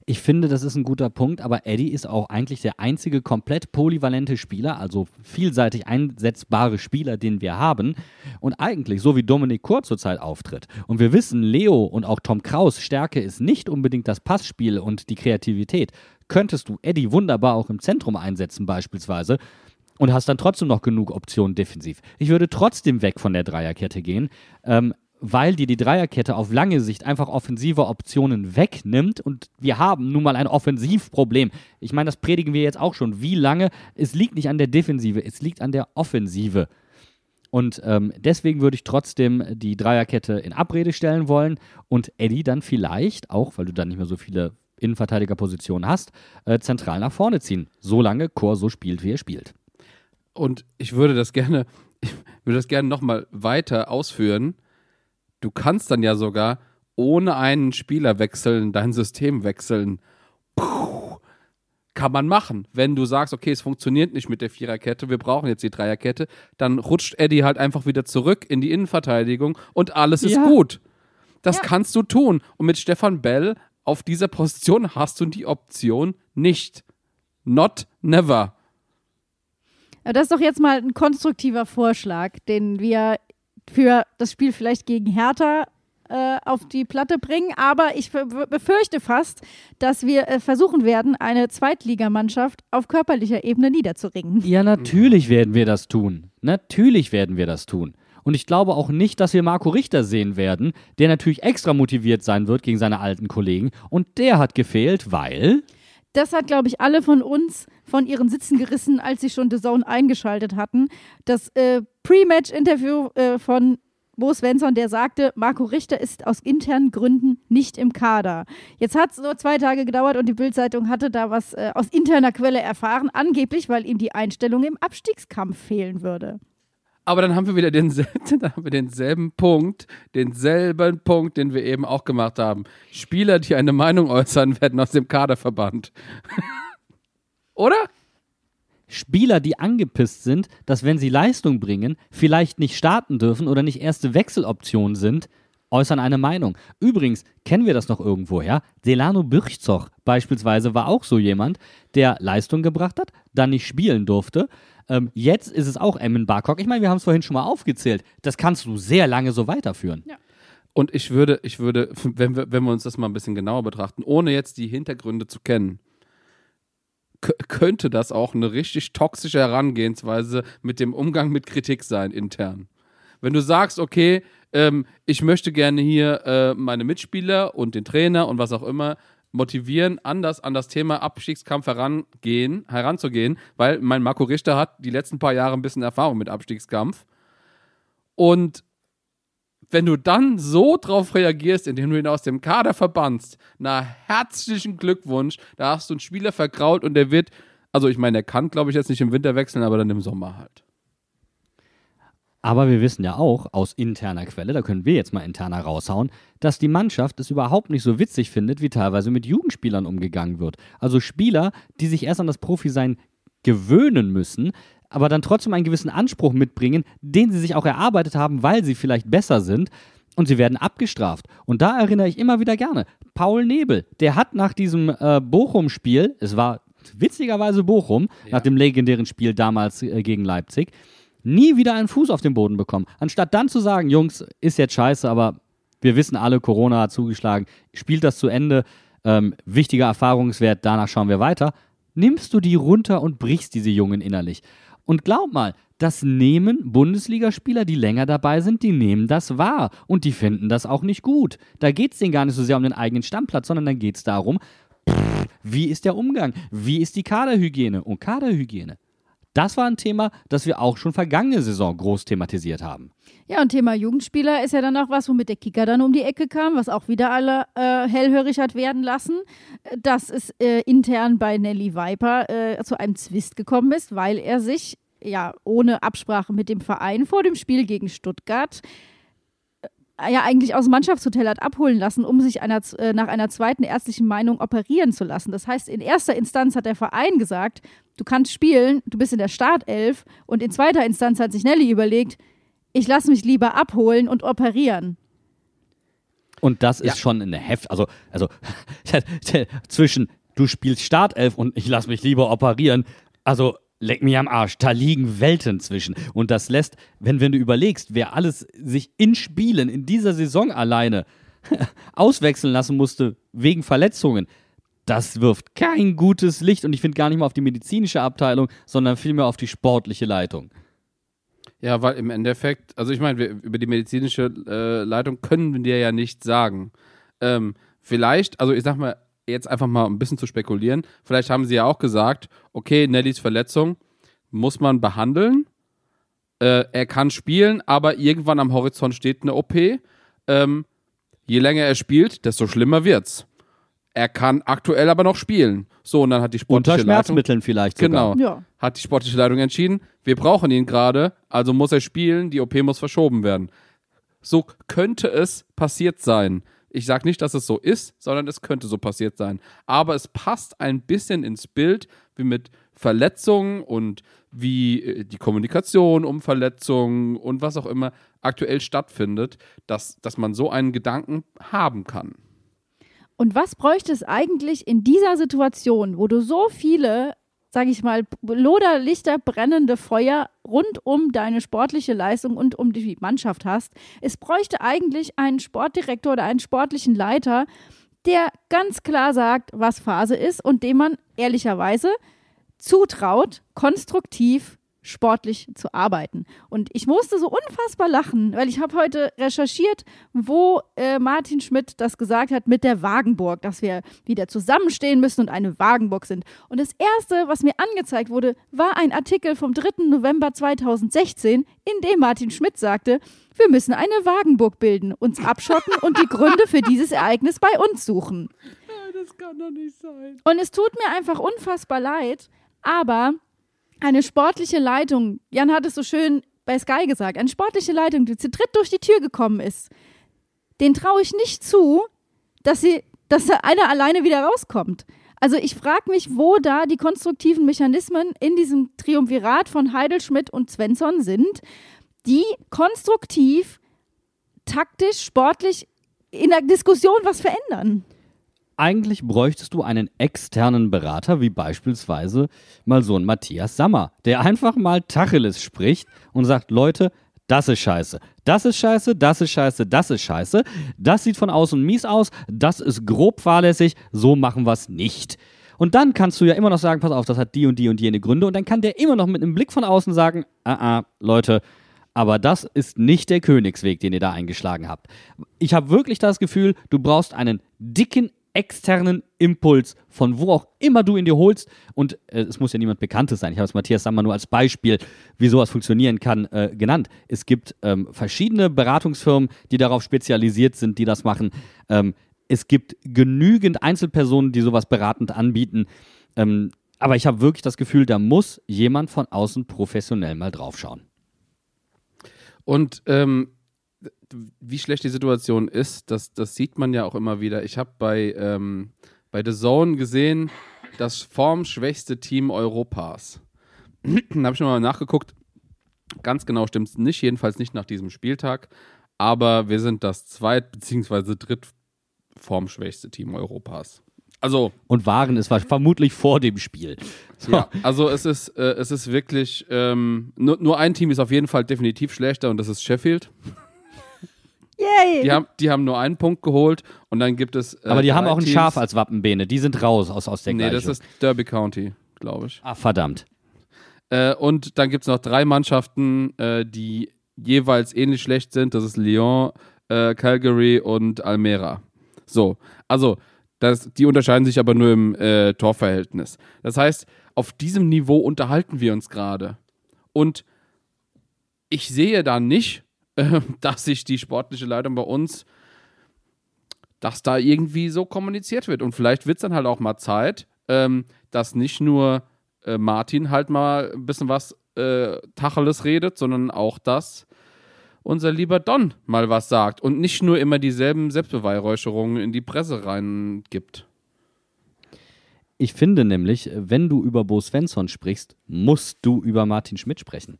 Ich finde, das ist ein guter Punkt, aber Eddie ist auch eigentlich der einzige komplett polyvalente Spieler, also vielseitig einsetzbare Spieler, den wir haben. Und eigentlich, so wie Dominik Kurt zurzeit auftritt. Und wir wissen, Leo und auch Tom Kraus Stärke ist nicht unbedingt das Passspiel und die Kreativität. Könntest du Eddie wunderbar auch im Zentrum einsetzen, beispielsweise und hast dann trotzdem noch genug Optionen defensiv. Ich würde trotzdem weg von der Dreierkette gehen. Ähm, weil dir die Dreierkette auf lange Sicht einfach offensive Optionen wegnimmt und wir haben nun mal ein Offensivproblem. Ich meine, das predigen wir jetzt auch schon. Wie lange? Es liegt nicht an der Defensive, es liegt an der Offensive. Und ähm, deswegen würde ich trotzdem die Dreierkette in Abrede stellen wollen und Eddie dann vielleicht auch, weil du dann nicht mehr so viele Innenverteidigerposition hast, äh, zentral nach vorne ziehen. Solange Chor so spielt, wie er spielt. Und ich würde das gerne, ich würde das gerne nochmal weiter ausführen. Du kannst dann ja sogar ohne einen Spieler wechseln, dein System wechseln. Puh, kann man machen. Wenn du sagst, okay, es funktioniert nicht mit der Viererkette, wir brauchen jetzt die Dreierkette, dann rutscht Eddie halt einfach wieder zurück in die Innenverteidigung und alles ist Ja. gut. Das Ja. kannst du tun. Und mit Stefan Bell auf dieser Position hast du die Option nicht. Not never. Aber das ist doch jetzt mal ein konstruktiver Vorschlag, den wir für das Spiel vielleicht gegen Hertha äh, auf die Platte bringen. Aber ich be- befürchte fast, dass wir äh, versuchen werden, eine Zweitligamannschaft auf körperlicher Ebene niederzuringen. Ja, natürlich werden wir das tun. Natürlich werden wir das tun. Und ich glaube auch nicht, dass wir Marco Richter sehen werden, der natürlich extra motiviert sein wird gegen seine alten Kollegen. Und der hat gefehlt, weil. Das hat, glaube ich, alle von uns von ihren Sitzen gerissen, als sie schon The Zone eingeschaltet hatten. Das äh, Pre-Match-Interview äh, von Bo Svensson, der sagte, Marco Richter ist aus internen Gründen nicht im Kader. Jetzt hat es nur zwei Tage gedauert und die Bildzeitung hatte da was äh, aus interner Quelle erfahren, angeblich, weil ihm die Einstellung im Abstiegskampf fehlen würde. Aber dann haben wir wieder denselben, dann haben wir denselben Punkt, denselben Punkt, den wir eben auch gemacht haben. Spieler, die eine Meinung äußern, werden aus dem Kader verbannt. Oder? Spieler, die angepisst sind, dass wenn sie Leistung bringen, vielleicht nicht starten dürfen oder nicht erste Wechseloption sind, äußern eine Meinung. Übrigens, kennen wir das noch irgendwoher? Delano Birchzoch beispielsweise war auch so jemand, der Leistung gebracht hat, dann nicht spielen durfte. Ähm, jetzt ist es auch Emmen Barkok. Ich meine, wir haben es vorhin schon mal aufgezählt. Das kannst du sehr lange so weiterführen. Und ich würde, ich würde, wenn wir, wenn wir uns das mal ein bisschen genauer betrachten, ohne jetzt die Hintergründe zu kennen, könnte das auch eine richtig toxische Herangehensweise mit dem Umgang mit Kritik sein intern. Wenn du sagst, okay, ähm, ich möchte gerne hier äh, meine Mitspieler und den Trainer und was auch immer motivieren, anders an das Thema Abstiegskampf herangehen, heranzugehen, weil mein Marco Richter hat die letzten paar Jahre ein bisschen Erfahrung mit Abstiegskampf. Und wenn du dann so drauf reagierst, indem du ihn aus dem Kader verbannst, na herzlichen Glückwunsch, da hast du einen Spieler vergrault und der wird, also ich meine, er kann, glaube ich, jetzt nicht im Winter wechseln, aber dann im Sommer halt. Aber wir wissen ja auch aus interner Quelle, da können wir jetzt mal interner raushauen, dass die Mannschaft es überhaupt nicht so witzig findet, wie teilweise mit Jugendspielern umgegangen wird. Also Spieler, die sich erst an das Profi-Sein gewöhnen müssen, aber dann trotzdem einen gewissen Anspruch mitbringen, den sie sich auch erarbeitet haben, weil sie vielleicht besser sind. Und sie werden abgestraft. Und da erinnere ich immer wieder gerne. Paul Nebel, der hat nach diesem äh, Bochum-Spiel, es war witzigerweise Bochum, nach dem legendären Spiel damals äh, gegen Leipzig, nie wieder einen Fuß auf den Boden bekommen. Anstatt dann zu sagen, Jungs, ist jetzt scheiße, aber wir wissen alle, Corona hat zugeschlagen, spielt das zu Ende, ähm, wichtiger Erfahrungswert, danach schauen wir weiter, nimmst du die runter und brichst diese Jungen innerlich. Und glaub mal, das nehmen Bundesligaspieler, die länger dabei sind, die nehmen das wahr und die finden das auch nicht gut. Da geht es denen gar nicht so sehr um den eigenen Stammplatz, sondern dann geht es darum, pff, wie ist der Umgang, wie ist die Kaderhygiene und Kaderhygiene. Das war ein Thema, das wir auch schon vergangene Saison groß thematisiert haben. Ja, und Thema Jugendspieler ist ja dann auch was, womit der Kicker dann um die Ecke kam, was auch wieder alle äh, hellhörig hat werden lassen, dass es äh, intern bei Nelly Viper äh, zu einem Zwist gekommen ist, weil er sich ja ohne Absprache mit dem Verein vor dem Spiel gegen Stuttgart ja eigentlich aus dem Mannschaftshotel hat abholen lassen, um sich einer, äh, nach einer zweiten ärztlichen Meinung operieren zu lassen. Das heißt, in erster Instanz hat der Verein gesagt, du kannst spielen, du bist in der Startelf und in zweiter Instanz hat sich Nelly überlegt, ich lasse mich lieber abholen und operieren. Und das ist Ja. schon eine Heft, also, also zwischen du spielst Startelf und ich lass mich lieber operieren, also leck mich am Arsch, da liegen Welten zwischen. Und das lässt, wenn, wenn du überlegst, wer alles sich in Spielen in dieser Saison alleine auswechseln lassen musste wegen Verletzungen, das wirft kein gutes Licht und ich finde gar nicht mal auf die medizinische Abteilung, sondern vielmehr auf die sportliche Leitung. Ja, weil im Endeffekt, also ich meine, über die medizinische äh, Leitung können wir ja nichts sagen. Ähm, vielleicht, also ich sag mal, jetzt einfach mal ein bisschen zu spekulieren, vielleicht haben sie ja auch gesagt, okay, Nellys Verletzung muss man behandeln. Äh, er kann spielen, aber irgendwann am Horizont steht eine OP. Ähm, je länger er spielt, desto schlimmer wird's. er kann aktuell aber noch spielen. So, und dann hat die Unter sportliche Leitung, Schmerzmitteln vielleicht sogar. genau, Ja. hat die sportliche Leitung entschieden, wir brauchen ihn gerade, also muss er spielen, die OP muss verschoben werden. So könnte es passiert sein. Ich sage nicht, dass es so ist, sondern es könnte so passiert sein. Aber es passt ein bisschen ins Bild, wie mit Verletzungen und wie äh, die Kommunikation um Verletzungen und was auch immer aktuell stattfindet, dass, dass man so einen Gedanken haben kann. Und was bräuchte es eigentlich in dieser Situation, wo du so viele, sage ich mal, Loderlichter, brennende Feuer rund um deine sportliche Leistung und um die Mannschaft hast? Es bräuchte eigentlich einen Sportdirektor oder einen sportlichen Leiter, der ganz klar sagt, was Phase ist und dem man ehrlicherweise zutraut, konstruktiv sportlich zu arbeiten. Und ich musste so unfassbar lachen, weil ich habe heute recherchiert, wo äh, Martin Schmidt das gesagt hat mit der Wagenburg, dass wir wieder zusammenstehen müssen und eine Wagenburg sind. Und das Erste, was mir angezeigt wurde, war ein Artikel vom 3. November 2016, in dem Martin Schmidt sagte, wir müssen eine Wagenburg bilden, uns abschotten und die Gründe für dieses Ereignis bei uns suchen. Das kann doch nicht sein. Und es tut mir einfach unfassbar leid, aber eine sportliche Leitung, Jan hat es so schön bei Sky gesagt, eine sportliche Leitung, die zu dritt durch die Tür gekommen ist, den traue ich nicht zu, dass sie, dass da einer alleine wieder rauskommt. Also ich frage mich, wo da die konstruktiven Mechanismen in diesem Triumvirat von Heidel, Schmidt und Svensson sind, die konstruktiv, taktisch, sportlich in der Diskussion was verändern. Eigentlich bräuchtest du einen externen Berater, wie beispielsweise mal so ein Matthias Sammer, der einfach mal Tacheles spricht und sagt, Leute, das ist scheiße. Das ist scheiße, das ist scheiße, das ist scheiße. Das sieht von außen mies aus, das ist grob fahrlässig, so machen wir es nicht. Und dann kannst du ja immer noch sagen, pass auf, das hat die und die und jene Gründe. Und dann kann der immer noch mit einem Blick von außen sagen, ah, ah, Leute, aber das ist nicht der Königsweg, den ihr da eingeschlagen habt. Ich habe wirklich das Gefühl, du brauchst einen dicken externen Impuls, von wo auch immer du ihn dir holst. Und äh, es muss ja niemand Bekanntes sein. Ich habe es Matthias Sammer nur als Beispiel, wie sowas funktionieren kann, äh, genannt. Es gibt ähm, verschiedene Beratungsfirmen, die darauf spezialisiert sind, die das machen. Ähm, es gibt genügend Einzelpersonen, die sowas beratend anbieten. Ähm, aber ich habe wirklich das Gefühl, da muss jemand von außen professionell mal draufschauen. Und ähm, wie schlecht die Situation ist, das, das sieht man ja auch immer wieder. Ich habe bei, ähm, bei The Zone gesehen, das formschwächste Team Europas. da habe ich nochmal nachgeguckt. Ganz genau stimmt es nicht, jedenfalls nicht nach diesem Spieltag. Aber wir sind das zweit- bzw. drittformschwächste Team Europas. Also, Und waren es war vermutlich vor dem Spiel. So. ja, also es ist, äh, es ist wirklich, ähm, nur, nur ein Team ist auf jeden Fall definitiv schlechter und das ist Sheffield. Yay! Die haben, die haben nur einen Punkt geholt und dann gibt es. Äh, Aber die haben auch ein Teams. Schaf als Wappenbene. Die sind raus aus, aus der Nee, das Gleichung. ist Derby County, glaube ich. Ah, verdammt. Äh, und dann gibt es noch drei Mannschaften, äh, die jeweils ähnlich schlecht sind. Das ist Lyon, äh, Calgary und Almera. So, also das, die unterscheiden sich aber nur im äh, Torverhältnis. Das heißt, auf diesem Niveau unterhalten wir uns gerade. Und ich sehe da nicht, äh, dass sich die sportliche Leitung bei uns, dass da irgendwie so kommuniziert wird. Und vielleicht wird es dann halt auch mal Zeit, ähm, dass nicht nur äh, Martin halt mal ein bisschen was äh, Tacheles redet, sondern auch, dass unser lieber Don mal was sagt und nicht nur immer dieselben Selbstbeweihräucherungen in die Presse reingibt. Ich finde nämlich, wenn du über Bo Svensson sprichst, musst du über Martin Schmidt sprechen.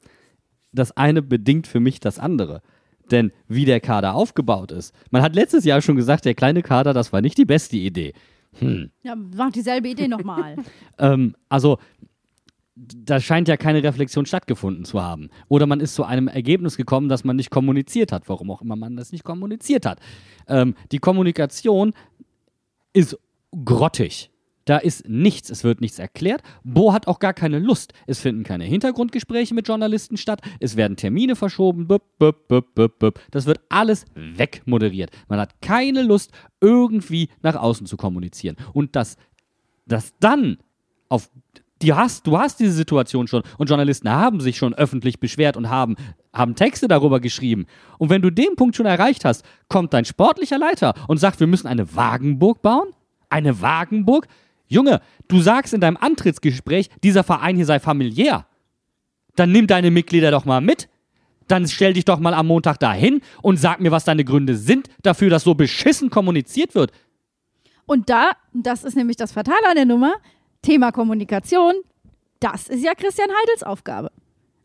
Das eine bedingt für mich das andere. Denn wie der Kader aufgebaut ist. Man hat letztes Jahr schon gesagt, der kleine Kader, das war nicht die beste Idee. Ja, mach dieselbe Idee nochmal. Ähm, also, da scheint ja keine Reflexion stattgefunden zu haben. Oder man ist zu einem Ergebnis gekommen, das man nicht kommuniziert hat, warum auch immer man das nicht kommuniziert hat. Ähm, die Kommunikation ist grottig. Da ist nichts, es wird nichts erklärt. Bo hat auch gar keine Lust. Es finden keine Hintergrundgespräche mit Journalisten statt. Es werden Termine verschoben. Bup, bup, bup, bup, bup. Das wird alles wegmoderiert. Man hat keine Lust, irgendwie nach außen zu kommunizieren. Und das, das dann auf die hast, du hast diese Situation schon und Journalisten haben sich schon öffentlich beschwert und haben, haben Texte darüber geschrieben. Und wenn du den Punkt schon erreicht hast, kommt dein sportlicher Leiter und sagt, wir müssen eine Wagenburg bauen? Eine Wagenburg? Junge, du sagst in deinem Antrittsgespräch, dieser Verein hier sei familiär. Dann nimm deine Mitglieder doch mal mit. Dann stell dich doch mal am Montag dahin und sag mir, was deine Gründe sind dafür, dass so beschissen kommuniziert wird. Und da, das ist nämlich das Fatale an der Nummer, Thema Kommunikation, das ist ja Christian Heidels Aufgabe.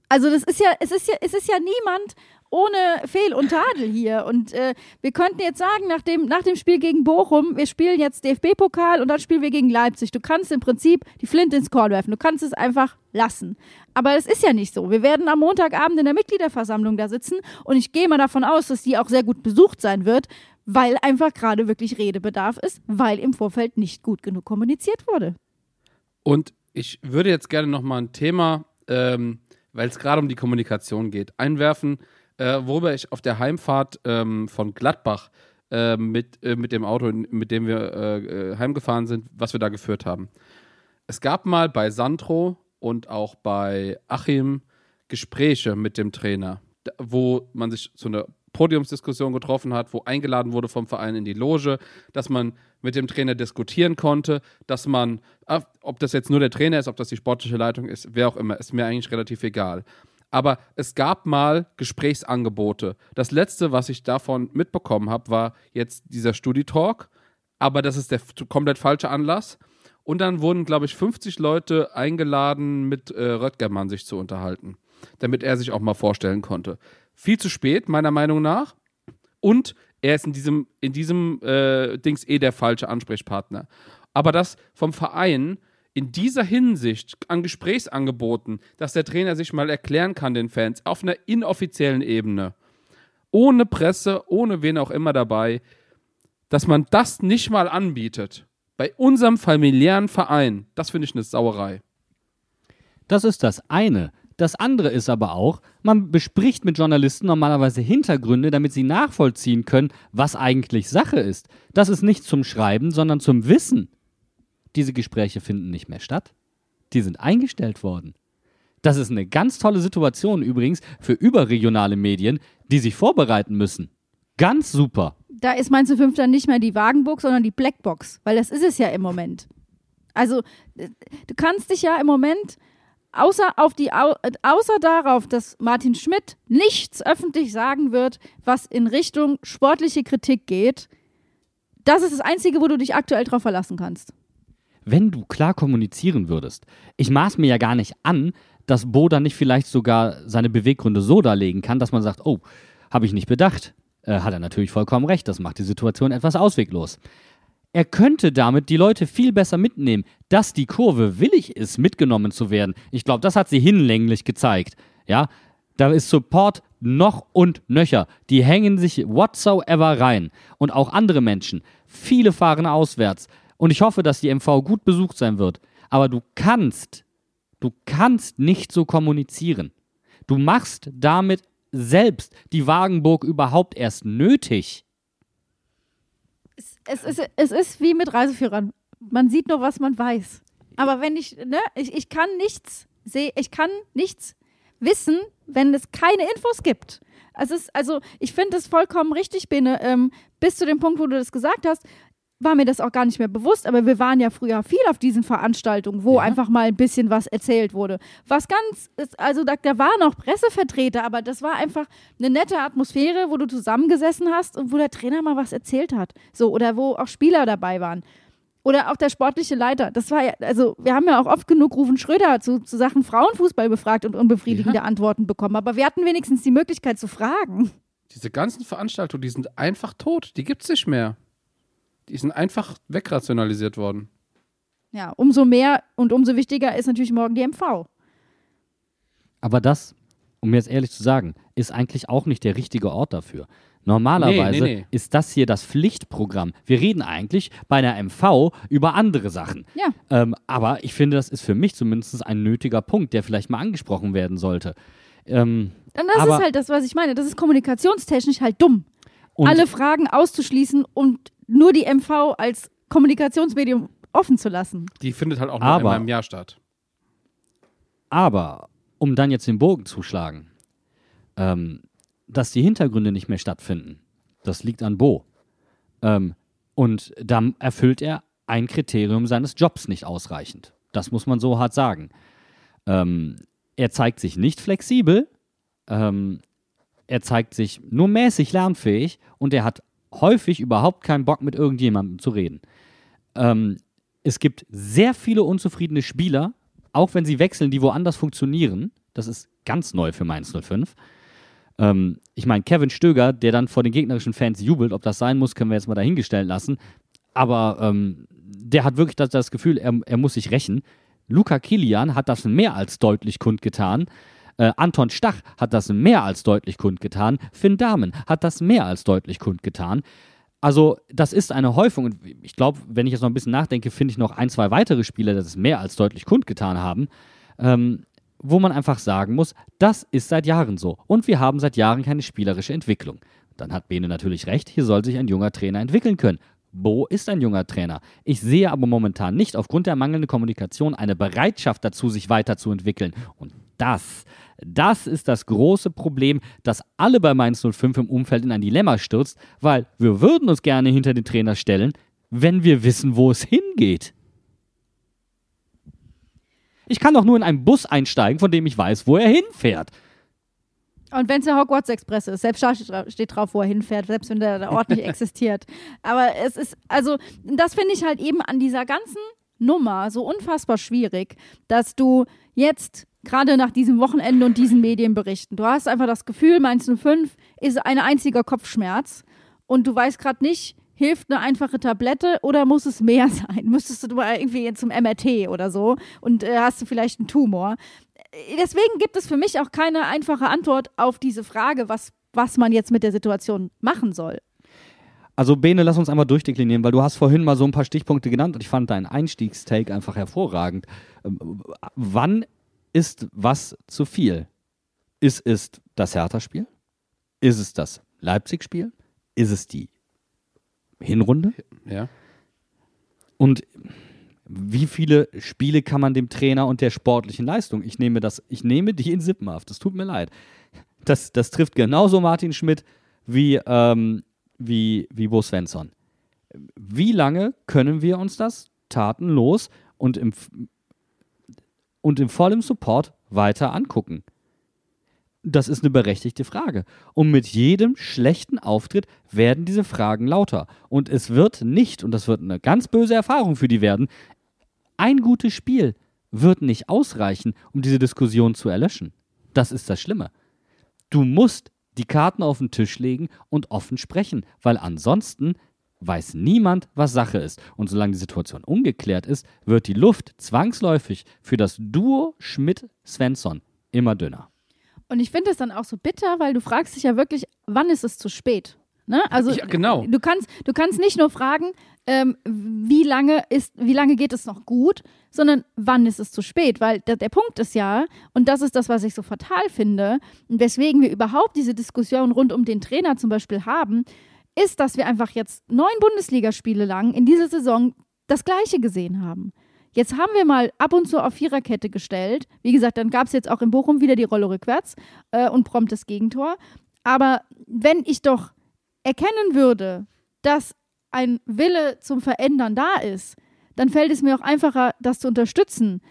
Also das ist ja, es ist ja, es ist ja niemand ohne Fehl und Tadel hier. Und äh, wir könnten jetzt sagen, nach dem, nach dem Spiel gegen Bochum, wir spielen jetzt DFB-Pokal und dann spielen wir gegen Leipzig. Du kannst im Prinzip die Flinte ins Korn werfen. Du kannst es einfach lassen. Aber es ist ja nicht so. Wir werden am Montagabend in der Mitgliederversammlung da sitzen und ich gehe mal davon aus, dass die auch sehr gut besucht sein wird, weil einfach gerade wirklich Redebedarf ist, weil im Vorfeld nicht gut genug kommuniziert wurde. Und ich würde jetzt gerne nochmal ein Thema, ähm, weil es gerade um die Kommunikation geht, einwerfen, äh, worüber ich auf der Heimfahrt ähm, von Gladbach äh, mit, äh, mit dem Auto, mit dem wir äh, äh, heimgefahren sind, was wir da geführt haben. Es gab mal bei Sandro und auch bei Achim Gespräche mit dem Trainer, wo man sich zu einer Podiumsdiskussion getroffen hat, wo eingeladen wurde vom Verein in die Loge, dass man mit dem Trainer diskutieren konnte, dass man, ah, ob das jetzt nur der Trainer ist, ob das die sportliche Leitung ist, wer auch immer, ist mir eigentlich relativ egal. Aber es gab mal Gesprächsangebote. Das letzte, was ich davon mitbekommen habe, war jetzt dieser Studi-Talk, aber das ist der komplett falsche Anlass. Und dann wurden, glaube ich, 50 Leute eingeladen, mit äh, Röttgermann sich zu unterhalten, damit er sich auch mal vorstellen konnte. Viel zu spät, meiner Meinung nach. Und er ist in diesem, in diesem äh, Dings eh der falsche Ansprechpartner. Aber das vom Verein in dieser Hinsicht an Gesprächsangeboten, dass der Trainer sich mal erklären kann den Fans auf einer inoffiziellen Ebene, ohne Presse, ohne wen auch immer dabei, dass man das nicht mal anbietet. Bei unserem familiären Verein, das finde ich eine Sauerei. Das ist das eine. Das andere ist aber auch, man bespricht mit Journalisten normalerweise Hintergründe, damit sie nachvollziehen können, was eigentlich Sache ist. Das ist nicht zum Schreiben, sondern zum Wissen. Diese Gespräche finden nicht mehr statt. Die sind eingestellt worden. Das ist eine ganz tolle Situation übrigens für überregionale Medien, die sich vorbereiten müssen. Ganz super. Da ist Mainz 05 dann nicht mehr die Wagenburg, sondern die Blackbox, weil das ist es ja im Moment. Also, äh, du kannst dich ja im Moment außer, auf die, äh, außer darauf, dass Martin Schmidt nichts öffentlich sagen wird, was in Richtung sportliche Kritik geht, das ist das Einzige, wo du dich aktuell drauf verlassen kannst. Wenn du klar kommunizieren würdest. Ich maß mir ja gar nicht an, dass Bo dann nicht vielleicht sogar seine Beweggründe so darlegen kann, dass man sagt, oh, habe ich nicht bedacht. Äh, hat er natürlich vollkommen recht, das macht die Situation etwas ausweglos. Er könnte damit die Leute viel besser mitnehmen, dass die Kurve willig ist, mitgenommen zu werden. Ich glaube, das hat sie hinlänglich gezeigt. Ja, da ist Support noch und nöcher. Die hängen sich whatsoever rein. Und auch andere Menschen. Viele fahren auswärts. Und ich hoffe, dass die MV gut besucht sein wird. Aber du kannst, du kannst nicht so kommunizieren. Du machst damit selbst die Wagenburg überhaupt erst nötig. Es ist, es ist wie mit Reiseführern. Man sieht nur, was man weiß. Aber wenn ich, ne, ich, ich kann nichts sehen, ich kann nichts wissen, wenn es keine Infos gibt. Es ist, also, ich finde es vollkommen richtig, Bene. Ähm, bis zu dem Punkt, wo du das gesagt hast, war mir das auch gar nicht mehr bewusst, aber wir waren ja früher viel auf diesen Veranstaltungen, wo einfach mal ein bisschen was erzählt wurde. Was ganz, also da, da waren auch Pressevertreter, aber das war einfach eine nette Atmosphäre, wo du zusammengesessen hast und wo der Trainer mal was erzählt hat. So, oder wo auch Spieler dabei waren. Oder auch der sportliche Leiter. Das war ja, also wir haben ja auch oft genug Rufen Schröder zu, zu Sachen Frauenfußball befragt und unbefriedigende Antworten bekommen. Aber wir hatten wenigstens die Möglichkeit zu fragen. Diese ganzen Veranstaltungen, die sind einfach tot. Die gibt es nicht mehr. Die sind einfach wegrationalisiert worden. Ja, umso mehr und umso wichtiger ist natürlich morgen die MV. Aber das, um jetzt ehrlich zu sagen, ist eigentlich auch nicht der richtige Ort dafür. Normalerweise Nee, nee, nee. ist das hier das Pflichtprogramm. Wir reden eigentlich bei einer MV über andere Sachen. Ja. Ähm, aber ich finde, das ist für mich zumindest ein nötiger Punkt, der vielleicht mal angesprochen werden sollte. Ähm, Und das Aber- ist halt das, was ich meine. Das ist kommunikationstechnisch halt dumm. und Alle Fragen auszuschließen und nur die MV als Kommunikationsmedium offen zu lassen. Die findet halt auch nur Aber- einmal im Jahr statt. Aber, um dann jetzt den Bogen zu schlagen, ähm, dass die Hintergründe nicht mehr stattfinden, das liegt an Bo. Ähm, und da erfüllt er ein Kriterium seines Jobs nicht ausreichend. Das muss man so hart sagen. Ähm, er zeigt sich nicht flexibel, ähm, er zeigt sich nur mäßig lernfähig und er hat häufig überhaupt keinen Bock, mit irgendjemandem zu reden. Ähm, es gibt sehr viele unzufriedene Spieler, auch wenn sie wechseln, die woanders funktionieren. Das ist ganz neu für Mainz 05. Ähm, ich meine, Kevin Stöger, der dann vor den gegnerischen Fans jubelt, ob das sein muss, können wir jetzt mal dahingestellt lassen. Aber ähm, der hat wirklich das, das Gefühl, er, er muss sich rächen. Luca Kilian hat das mehr als deutlich kundgetan. Äh, Anton Stach hat das mehr als deutlich kundgetan. Finn Dahmen hat das mehr als deutlich kundgetan. Also, das ist eine Häufung. Und ich glaube, wenn ich jetzt noch ein bisschen nachdenke, finde ich noch ein, zwei weitere Spieler, die das mehr als deutlich kundgetan haben. Ähm, wo man einfach sagen muss, das ist seit Jahren so. Und wir haben seit Jahren keine spielerische Entwicklung. Dann hat Bene natürlich recht, hier soll sich ein junger Trainer entwickeln können. Bo ist ein junger Trainer. Ich sehe aber momentan nicht aufgrund der mangelnden Kommunikation eine Bereitschaft dazu, sich weiterzuentwickeln. Und das, das ist das große Problem, das alle bei Mainz 05 im Umfeld in ein Dilemma stürzt, weil wir würden uns gerne hinter den Trainer stellen, wenn wir wissen, wo es hingeht. Ich kann doch nur in einen Bus einsteigen, von dem ich weiß, wo er hinfährt. Und wenn es der Hogwarts Express ist, selbst da steht drauf, wo er hinfährt, selbst wenn der, der Ort nicht existiert. Aber es ist, also, das finde ich halt eben an dieser ganzen Nummer so unfassbar schwierig, dass du jetzt gerade nach diesem Wochenende und diesen Medienberichten, du hast einfach das Gefühl, Mainz 05 ist ein einziger Kopfschmerz und du weißt gerade nicht, hilft eine einfache Tablette oder muss es mehr sein? Müsstest du mal irgendwie zum MRT oder so und äh, hast du vielleicht einen Tumor? Deswegen gibt es für mich auch keine einfache Antwort auf diese Frage, was, was man jetzt mit der Situation machen soll. Also Bene, lass uns einmal durchdeklinieren, weil du hast vorhin mal so ein paar Stichpunkte genannt und ich fand deinen Einstiegstake einfach hervorragend. Ähm, wann ist was zu viel? Ist es das Hertha-Spiel? Ist es das Leipzig-Spiel? Ist es die Hinrunde? Ja. Und wie viele Spiele kann man dem Trainer und der sportlichen Leistung? Ich nehme das, ich nehme die in Sippenhaft. Das tut mir leid. Das, das trifft genauso Martin Schmidt wie, ähm, wie, wie Bo Svensson. Wie lange können wir uns das tatenlos und im, und im vollen Support weiter angucken? Das ist eine berechtigte Frage. Und mit jedem schlechten Auftritt werden diese Fragen lauter. Und es wird nicht, und das wird eine ganz böse Erfahrung für die werden, ein gutes Spiel wird nicht ausreichen, um diese Diskussion zu erlöschen. Das ist das Schlimme. Du musst die Karten auf den Tisch legen und offen sprechen, weil ansonsten weiß niemand, was Sache ist. Und solange die Situation ungeklärt ist, wird die Luft zwangsläufig für das Duo Schmidt-Svensson immer dünner. Und ich finde es dann auch so bitter, weil du fragst dich ja wirklich, wann ist es zu spät? Ne? Also Ja, genau. du kannst, du kannst nicht nur fragen, ähm, wie lange ist, wie lange geht es noch gut, sondern wann ist es zu spät? Weil der, der Punkt ist ja, und das ist das, was ich so fatal finde, und weswegen wir überhaupt diese Diskussion rund um den Trainer zum Beispiel haben, ist, dass wir einfach jetzt neun Bundesligaspiele lang in dieser Saison das Gleiche gesehen haben. Jetzt haben wir mal ab und zu auf Viererkette gestellt. Wie gesagt, dann gab es jetzt auch in Bochum wieder die Rolle rückwärts äh, und promptes Gegentor. Aber wenn ich doch erkennen würde, dass ein Wille zum Verändern da ist, dann fällt es mir auch einfacher, das zu unterstützen.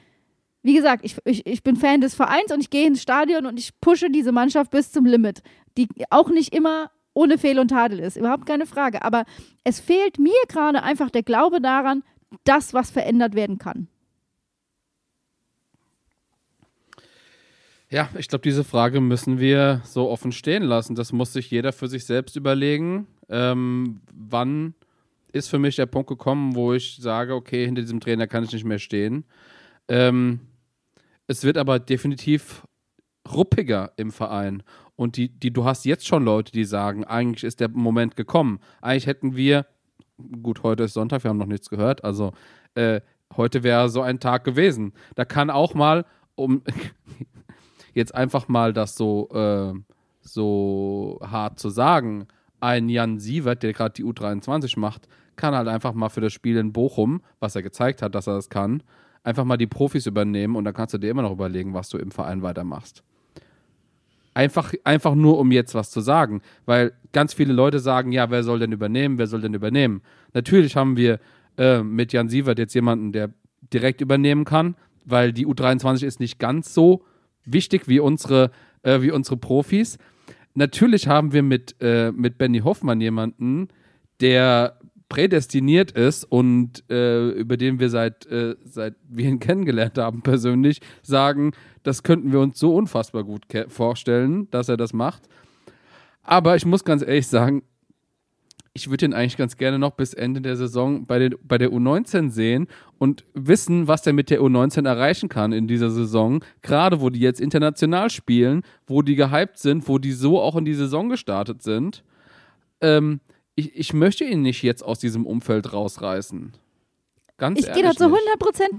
Wie gesagt, ich, ich, ich bin Fan des Vereins und ich gehe ins Stadion und ich pushe diese Mannschaft bis zum Limit, die auch nicht immer ohne Fehl und Tadel ist, überhaupt keine Frage. Aber es fehlt mir gerade einfach der Glaube daran, dass was verändert werden kann. Ja, ich glaube, diese Frage müssen wir so offen stehen lassen. Das muss sich jeder für sich selbst überlegen. Ähm, wann ist für mich der Punkt gekommen, wo ich sage, okay, hinter diesem Trainer kann ich nicht mehr stehen. Ähm, es wird aber definitiv ruppiger im Verein. Und die, die, du hast jetzt schon Leute, die sagen, eigentlich ist der Moment gekommen. Eigentlich hätten wir, gut, heute ist Sonntag, wir haben noch nichts gehört, also äh, heute wäre so ein Tag gewesen. Da kann auch mal, um jetzt einfach mal das so, äh, so hart zu sagen, ein Jan Sievert, der gerade die U23 macht, kann halt einfach mal für das Spiel in Bochum, was er gezeigt hat, dass er das kann, einfach mal die Profis übernehmen und dann kannst du dir immer noch überlegen, was du im Verein weitermachst. Einfach, einfach nur, um jetzt was zu sagen. Weil ganz viele Leute sagen, ja, wer soll denn übernehmen, wer soll denn übernehmen? Natürlich haben wir äh, mit Jan Sievert jetzt jemanden, der direkt übernehmen kann, weil die U23 ist nicht ganz so wichtig wie unsere, äh, wie unsere Profis. Natürlich haben wir mit, äh, mit Benny Hoffmann jemanden, der prädestiniert ist und äh, über den wir seit, äh, seit wir ihn kennengelernt haben persönlich sagen, das könnten wir uns so unfassbar gut vorstellen, dass er das macht. Aber ich muss ganz ehrlich sagen, ich würde ihn eigentlich ganz gerne noch bis Ende der Saison bei, den, bei der U19 sehen und wissen, was der mit der U19 erreichen kann in dieser Saison. Gerade wo die jetzt international spielen, wo die gehypt sind, wo die so auch in die Saison gestartet sind. Ähm, ich, ich möchte ihn nicht jetzt aus diesem Umfeld rausreißen. Ganz ich gehe da zu 100%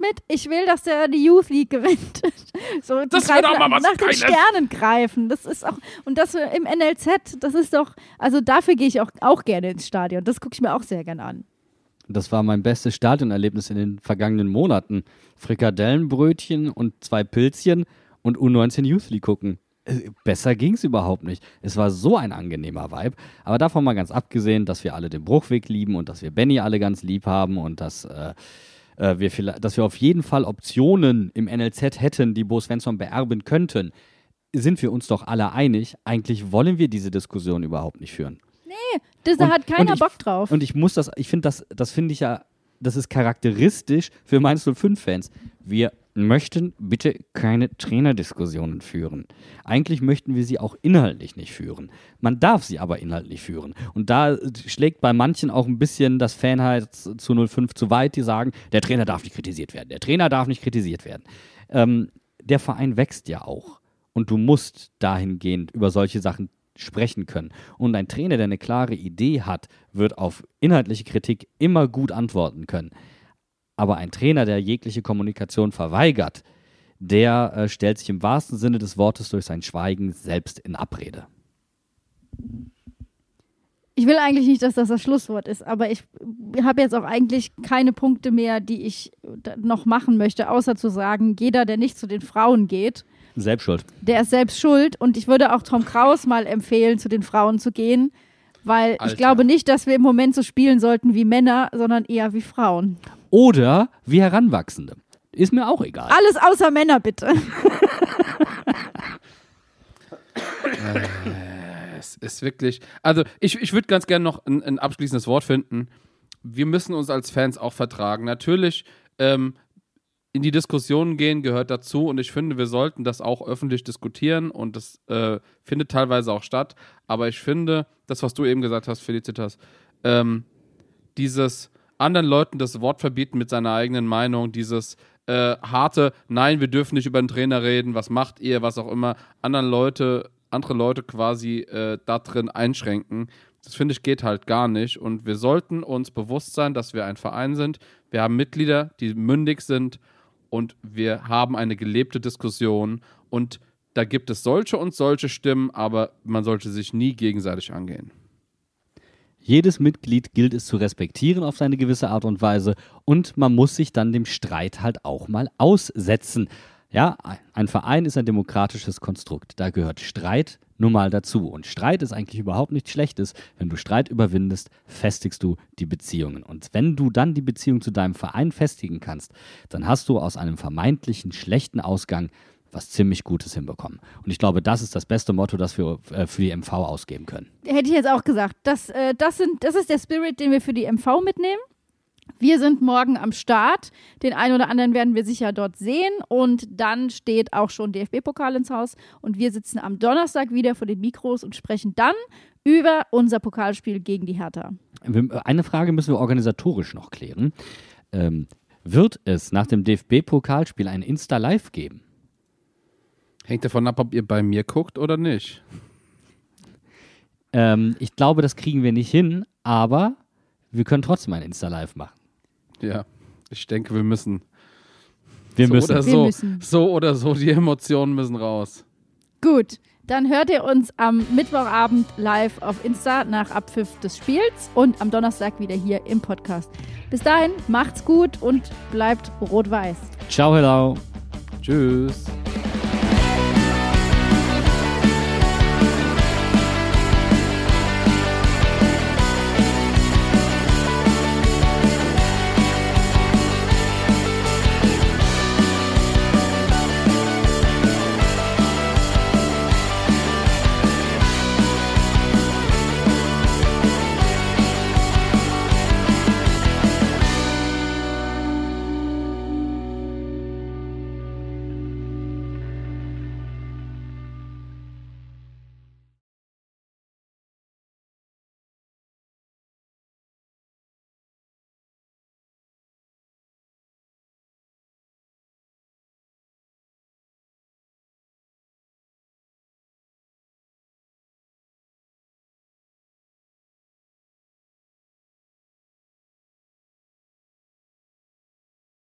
mit. Ich will, dass der die Youth League gewinnt. so, das wird auch mal was nach den Sternen greifen. Das ist auch, und das im NLZ, das ist doch, also dafür gehe ich auch, auch gerne ins Stadion. Das gucke ich mir auch sehr gerne an. Das war mein bestes Stadionerlebnis in den vergangenen Monaten. Frikadellenbrötchen und zwei Pilzchen und U19 Youth League gucken. Besser ging es überhaupt nicht. Es war so ein angenehmer Vibe. Aber davon mal ganz abgesehen, dass wir alle den Bruchweg lieben und dass wir Benny alle ganz lieb haben und dass, äh, äh wir, dass wir auf jeden Fall Optionen im NLZ hätten, die Bo Svensson beerben könnten, sind wir uns doch alle einig. Eigentlich wollen wir diese Diskussion überhaupt nicht führen. Nee, das, da hat keiner ich, Bock drauf. Und ich muss das, ich finde das, das finde ich ja, das ist charakteristisch für Mainz 05-Fans. Wir möchten bitte keine Trainerdiskussionen führen. Eigentlich möchten wir sie auch inhaltlich nicht führen. Man darf sie aber inhaltlich führen. Und da schlägt bei manchen auch ein bisschen das Fanherz zu 05 zu weit, die sagen, der Trainer darf nicht kritisiert werden. Der Trainer darf nicht kritisiert werden. Ähm, der Verein wächst ja auch. Und du musst dahingehend über solche Sachen sprechen können. Und ein Trainer, der eine klare Idee hat, wird auf inhaltliche Kritik immer gut antworten können. Aber ein Trainer, der jegliche Kommunikation verweigert, der äh, stellt sich im wahrsten Sinne des Wortes durch sein Schweigen selbst in Abrede. Ich will eigentlich nicht, dass das das Schlusswort ist, aber ich habe jetzt auch eigentlich keine Punkte mehr, die ich noch machen möchte, außer zu sagen, jeder, der nicht zu den Frauen geht, selbst schuld. Der ist selbst schuld und ich würde auch Tom Kraus mal empfehlen, zu den Frauen zu gehen, weil Alter. ich glaube nicht, dass wir im Moment so spielen sollten wie Männer, sondern eher wie Frauen. Oder wie Heranwachsende. Ist mir auch egal. Alles außer Männer, bitte. äh, es ist wirklich. Also, ich, ich würde ganz gerne noch ein, ein, abschließendes Wort finden. Wir müssen uns als Fans auch vertragen. Natürlich, ähm, in die Diskussionen gehen gehört dazu und ich finde, wir sollten das auch öffentlich diskutieren und das äh, findet teilweise auch statt. Aber ich finde, das, was du eben gesagt hast, Felicitas, ähm, dieses anderen Leuten das Wort verbieten mit seiner eigenen Meinung, dieses äh, harte, nein, wir dürfen nicht über den Trainer reden, was macht ihr, was auch immer, anderen Leute, andere Leute quasi äh, da drin einschränken. Das finde ich geht halt gar nicht. Und wir sollten uns bewusst sein, dass wir ein Verein sind. Wir haben Mitglieder, die mündig sind und wir haben eine gelebte Diskussion. Und da gibt es solche und solche Stimmen, aber man sollte sich nie gegenseitig angehen. Jedes Mitglied gilt es zu respektieren auf seine gewisse Art und Weise und man muss sich dann dem Streit halt auch mal aussetzen. Ja, ein Verein ist ein demokratisches Konstrukt. Da gehört Streit nun mal dazu. Und Streit ist eigentlich überhaupt nichts Schlechtes. Wenn du Streit überwindest, festigst du die Beziehungen. Und wenn du dann die Beziehung zu deinem Verein festigen kannst, dann hast du aus einem vermeintlichen schlechten Ausgang was ziemlich Gutes hinbekommen. Und ich glaube, das ist das beste Motto, das wir äh, für die MV ausgeben können. Hätte ich jetzt auch gesagt. Das, äh, das, sind, das ist der Spirit, den wir für die MV mitnehmen. Wir sind morgen am Start. Den einen oder anderen werden wir sicher dort sehen. Und dann steht auch schon DFB-Pokal ins Haus. Und wir sitzen am Donnerstag wieder vor den Mikros und sprechen dann über unser Pokalspiel gegen die Hertha. Eine Frage müssen wir organisatorisch noch klären. Ähm, wird es nach dem DFB-Pokalspiel ein Insta-Live geben? Hängt davon ab, ob ihr bei mir guckt oder nicht. Ähm, ich glaube, das kriegen wir nicht hin, aber wir können trotzdem ein Insta-Live machen. Ja, ich denke, wir müssen. Wir so müssen. Oder so, wir müssen. so oder so, die Emotionen müssen raus. Gut, dann hört ihr uns am Mittwochabend live auf Insta nach Abpfiff des Spiels und am Donnerstag wieder hier im Podcast. Bis dahin, macht's gut und bleibt rot-weiß. Ciao, hello. Tschüss.